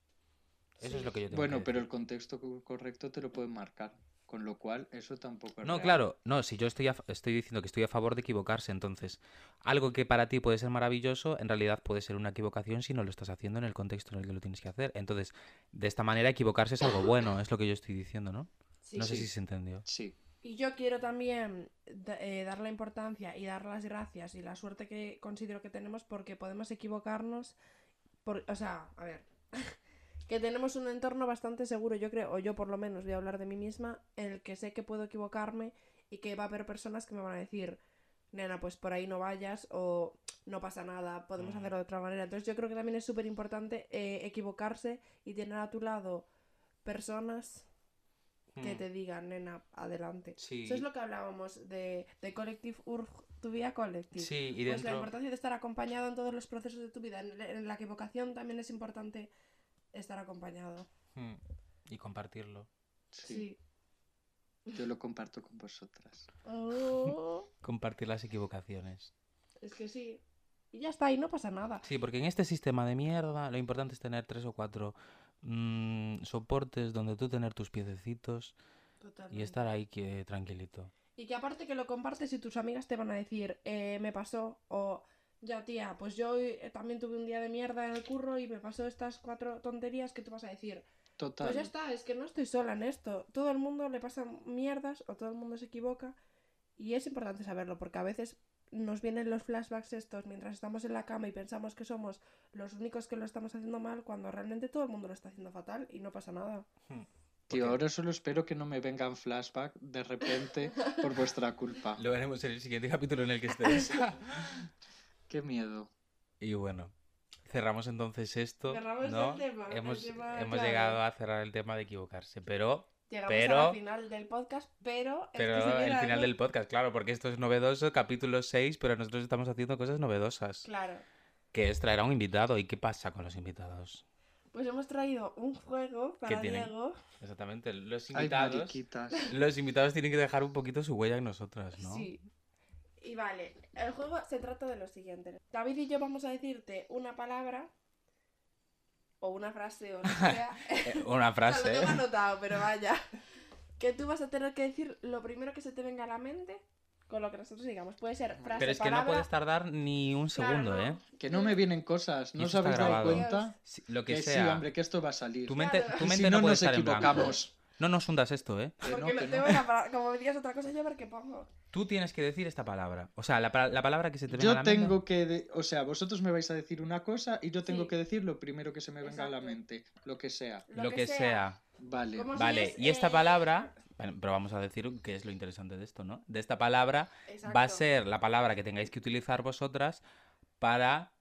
Eso es lo que yo tengo Bueno, que pero el contexto co- correcto te lo pueden marcar. Con lo cual, eso tampoco es No, real. claro, no, si yo estoy, a estoy diciendo que estoy a favor de equivocarse, entonces algo que para ti puede ser maravilloso, en realidad puede ser una equivocación si no lo estás haciendo en el contexto en el que lo tienes que hacer. Entonces, de esta manera equivocarse es algo bueno, es lo que yo estoy diciendo, ¿no? Sí. no sé sí. si se entendió. Sí. Y yo quiero también eh, dar la importancia y dar las gracias y la suerte que considero que tenemos porque podemos equivocarnos. Por, o sea, a ver, que tenemos un entorno bastante seguro, yo creo, o yo por lo menos voy a hablar de mí misma, en el que sé que puedo equivocarme y que va a haber personas que me van a decir, nena, pues por ahí no vayas o no pasa nada, podemos hacerlo de otra manera. Entonces yo creo que también es súper importante eh, equivocarse y tener a tu lado personas que Hmm. te digan, nena, adelante. Sí. Eso es lo que hablábamos de, de Collective Urg, tu vida Collective. Sí, y Pues la dentro... importancia de estar acompañado en todos los procesos de tu vida. En, en la equivocación también es importante estar acompañado. Hmm, Y compartirlo. Sí. Sí. Yo lo comparto con vosotras. Oh, [laughs] Compartir las equivocaciones. es que sí. Y ya está, y no pasa nada. Sí, porque en este sistema de mierda lo importante es tener tres o cuatro mm, soportes donde tú tener tus piececitos y estar ahí que, tranquilito. Y que aparte que lo compartes y tus amigas te van a decir, eh, me pasó, o ya tía, pues yo eh, también tuve un día de mierda en el curro y me pasó estas cuatro tonterías que tú vas a decir, Total. Pues ya está, es que no estoy sola en esto. Todo el mundo le pasa mierdas o todo el mundo se equivoca y es importante saberlo porque a veces nos vienen los flashbacks estos mientras estamos en la cama y pensamos que somos los únicos que lo estamos haciendo mal cuando realmente todo el mundo lo está haciendo fatal y no pasa nada. Tío, Porque- ahora solo espero que no me vengan flashback de repente por vuestra culpa. Lo veremos en el siguiente capítulo en el que estés. [laughs] Qué miedo. y bueno, cerramos entonces esto. Cerramos ¿no? el tema, el Hemos, tema hemos clave. llegado a cerrar el tema de equivocarse, pero, Llegamos Pero- al final del podcast, pero... es que pero se viene el final algo- del podcast, claro, porque esto es novedoso, capítulo 6, pero nosotros estamos haciendo cosas novedosas. Claro. Que es traer a un invitado. ¿Y qué pasa con los invitados? Pues hemos traído un juego para? Diego. Exactamente, los invitados... Los invitados tienen que dejar un poquito su huella en nosotras, ¿no? Sí. Y vale, el juego se trata de lo siguiente. David y yo vamos a decirte una palabra o una frase o lo que sea. [laughs] Eh, Una [laughs] O sea, frase, lo tengo anotado, pero [laughs] vaya. Que tú vas a tener que decir lo primero que se te venga a la mente con lo que nosotros digamos. Puede ser frase, Pero es que no palabra... puedes tardar ni un Claro, segundo, no. ¿eh? Que no me vienen cosas. ¿No dado grabado. cuenta? Sí, Lo que, Que sí, sea. hombre, que esto va a salir. Tu mente, Claro. tu mente si no, no, puede nos estar en blanco. No nos hundas esto, ¿eh? Que Porque no, no que tengo no. la palabra- Como me digas otra cosa, yo ver qué pongo. Tú tienes que decir esta palabra. O sea, la, la palabra que se te venga a Yo la mente. tengo que... de- O sea, vosotros me vais a decir una cosa y yo tengo Sí. que decir lo primero que se me venga a la mente. Lo que sea. Lo, que, sea. Vale. Como si Vale, es, y esta eh, palabra. Bueno, pero vamos a decir qué es lo interesante de esto, ¿no? De esta palabra va a ser la palabra que tengáis que utilizar vosotras para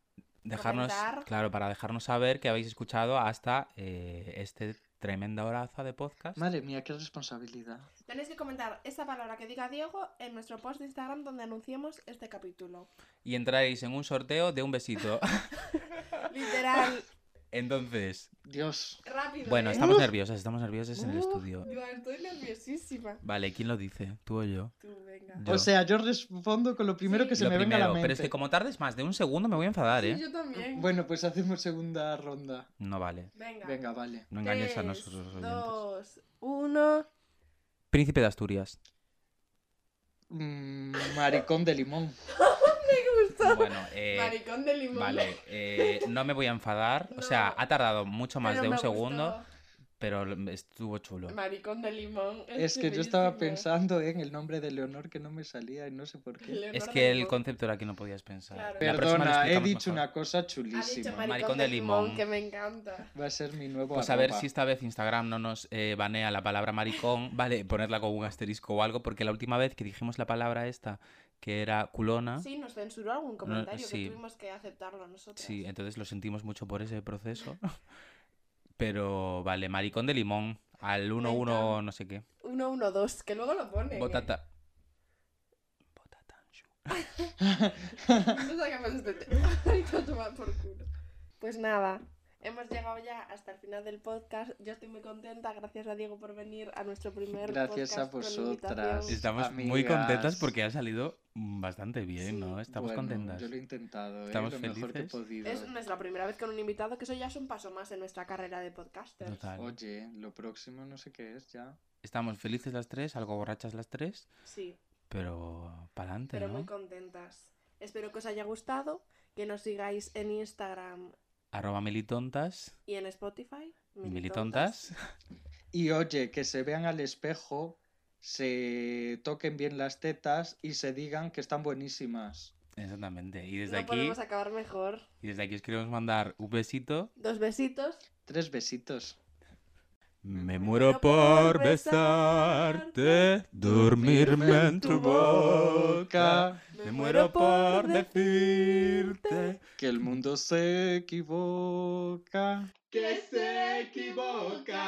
dejarnos. Comentar. Claro, para dejarnos saber que habéis escuchado hasta eh, este tremenda horaza de podcast. Madre mía, qué responsabilidad. Tenéis que comentar esta palabra que diga Diego en nuestro post de Instagram donde anunciemos este capítulo. Y entraréis en un sorteo de un besito. [laughs] Literal, Entonces, Dios. rápido. bueno, ¿eh? estamos nerviosas, estamos nerviosas en el Uh, estudio. Dios, estoy nerviosísima. Vale, ¿quién lo dice? ¿Tú o yo? Tú, venga. Yo. O sea, yo respondo con lo primero Sí. que se Lo me venga a la primero, mente. pero es que como tardes más de un segundo me voy a enfadar, Sí, ¿eh? yo también. Bueno, pues hacemos segunda ronda. No vale. venga. Venga, vale. No engañes a Tres, nosotros los oyentes. Dos, uno. Príncipe de Asturias. Mm, maricón de limón. [laughs] [laughs] Bueno, eh, Maricón de limón. vale, eh, no me voy a enfadar. O sea, ha tardado mucho más de un segundo, pero estuvo chulo. Maricón de limón. Es que yo estaba pensando en el nombre de Leonor que no me salía y no sé por qué. Leonor Es que el limón. concepto era que no podías pensar. Claro. Perdona, he dicho mejor. una cosa Ha dicho chulísima. maricón, Maricón de de limón, limón. que me encanta. Va a ser mi nuevo Pues a ver si esta vez Instagram no nos eh, banea la palabra maricón, [laughs] vale, ponerla con un asterisco o algo, porque la última vez que dijimos la palabra esta, que era culona, Sí, nos censuró algún comentario sí. que tuvimos que aceptarlo nosotros. sí, entonces lo sentimos mucho por ese proceso. [laughs] Pero vale, maricón de limón, al 1-1 encanta. no sé qué. 112, que luego lo ponen. ¿eh? Botata. Botatanchu. [laughs] No. [laughs] Ay, a tomar por culo. Pues nada, hemos llegado ya hasta el final del podcast. Yo estoy muy contenta. Gracias a Diego por venir a nuestro primer Gracias a podcast con vosotras. Estamos muy contentas porque ha salido bastante bien, Sí. ¿no? Estamos Bueno, contentas. Yo lo he intentado, ¿eh? Estamos lo mejor que he felices. podido. Es nuestra primera vez con un invitado, que eso ya es un paso más en nuestra carrera de podcasters. Total. Oye, lo próximo no sé qué es ya. Estamos felices las tres, algo borrachas las tres, Sí, pero para adelante, pero ¿no? muy contentas. Espero que os haya gustado, que nos sigáis en Instagram Arroba militontas y en Spotify. y militontas. Y oye, que se vean al espejo, se toquen bien las tetas y se digan que están buenísimas. Exactamente. Y desde No aquí, podemos acabar mejor. y desde aquí os queremos mandar un besito. Dos besitos. Tres besitos. Me muero por besarte, dormirme en tu boca. Me muero por decirte Que el mundo se equivoca. que se equivoca.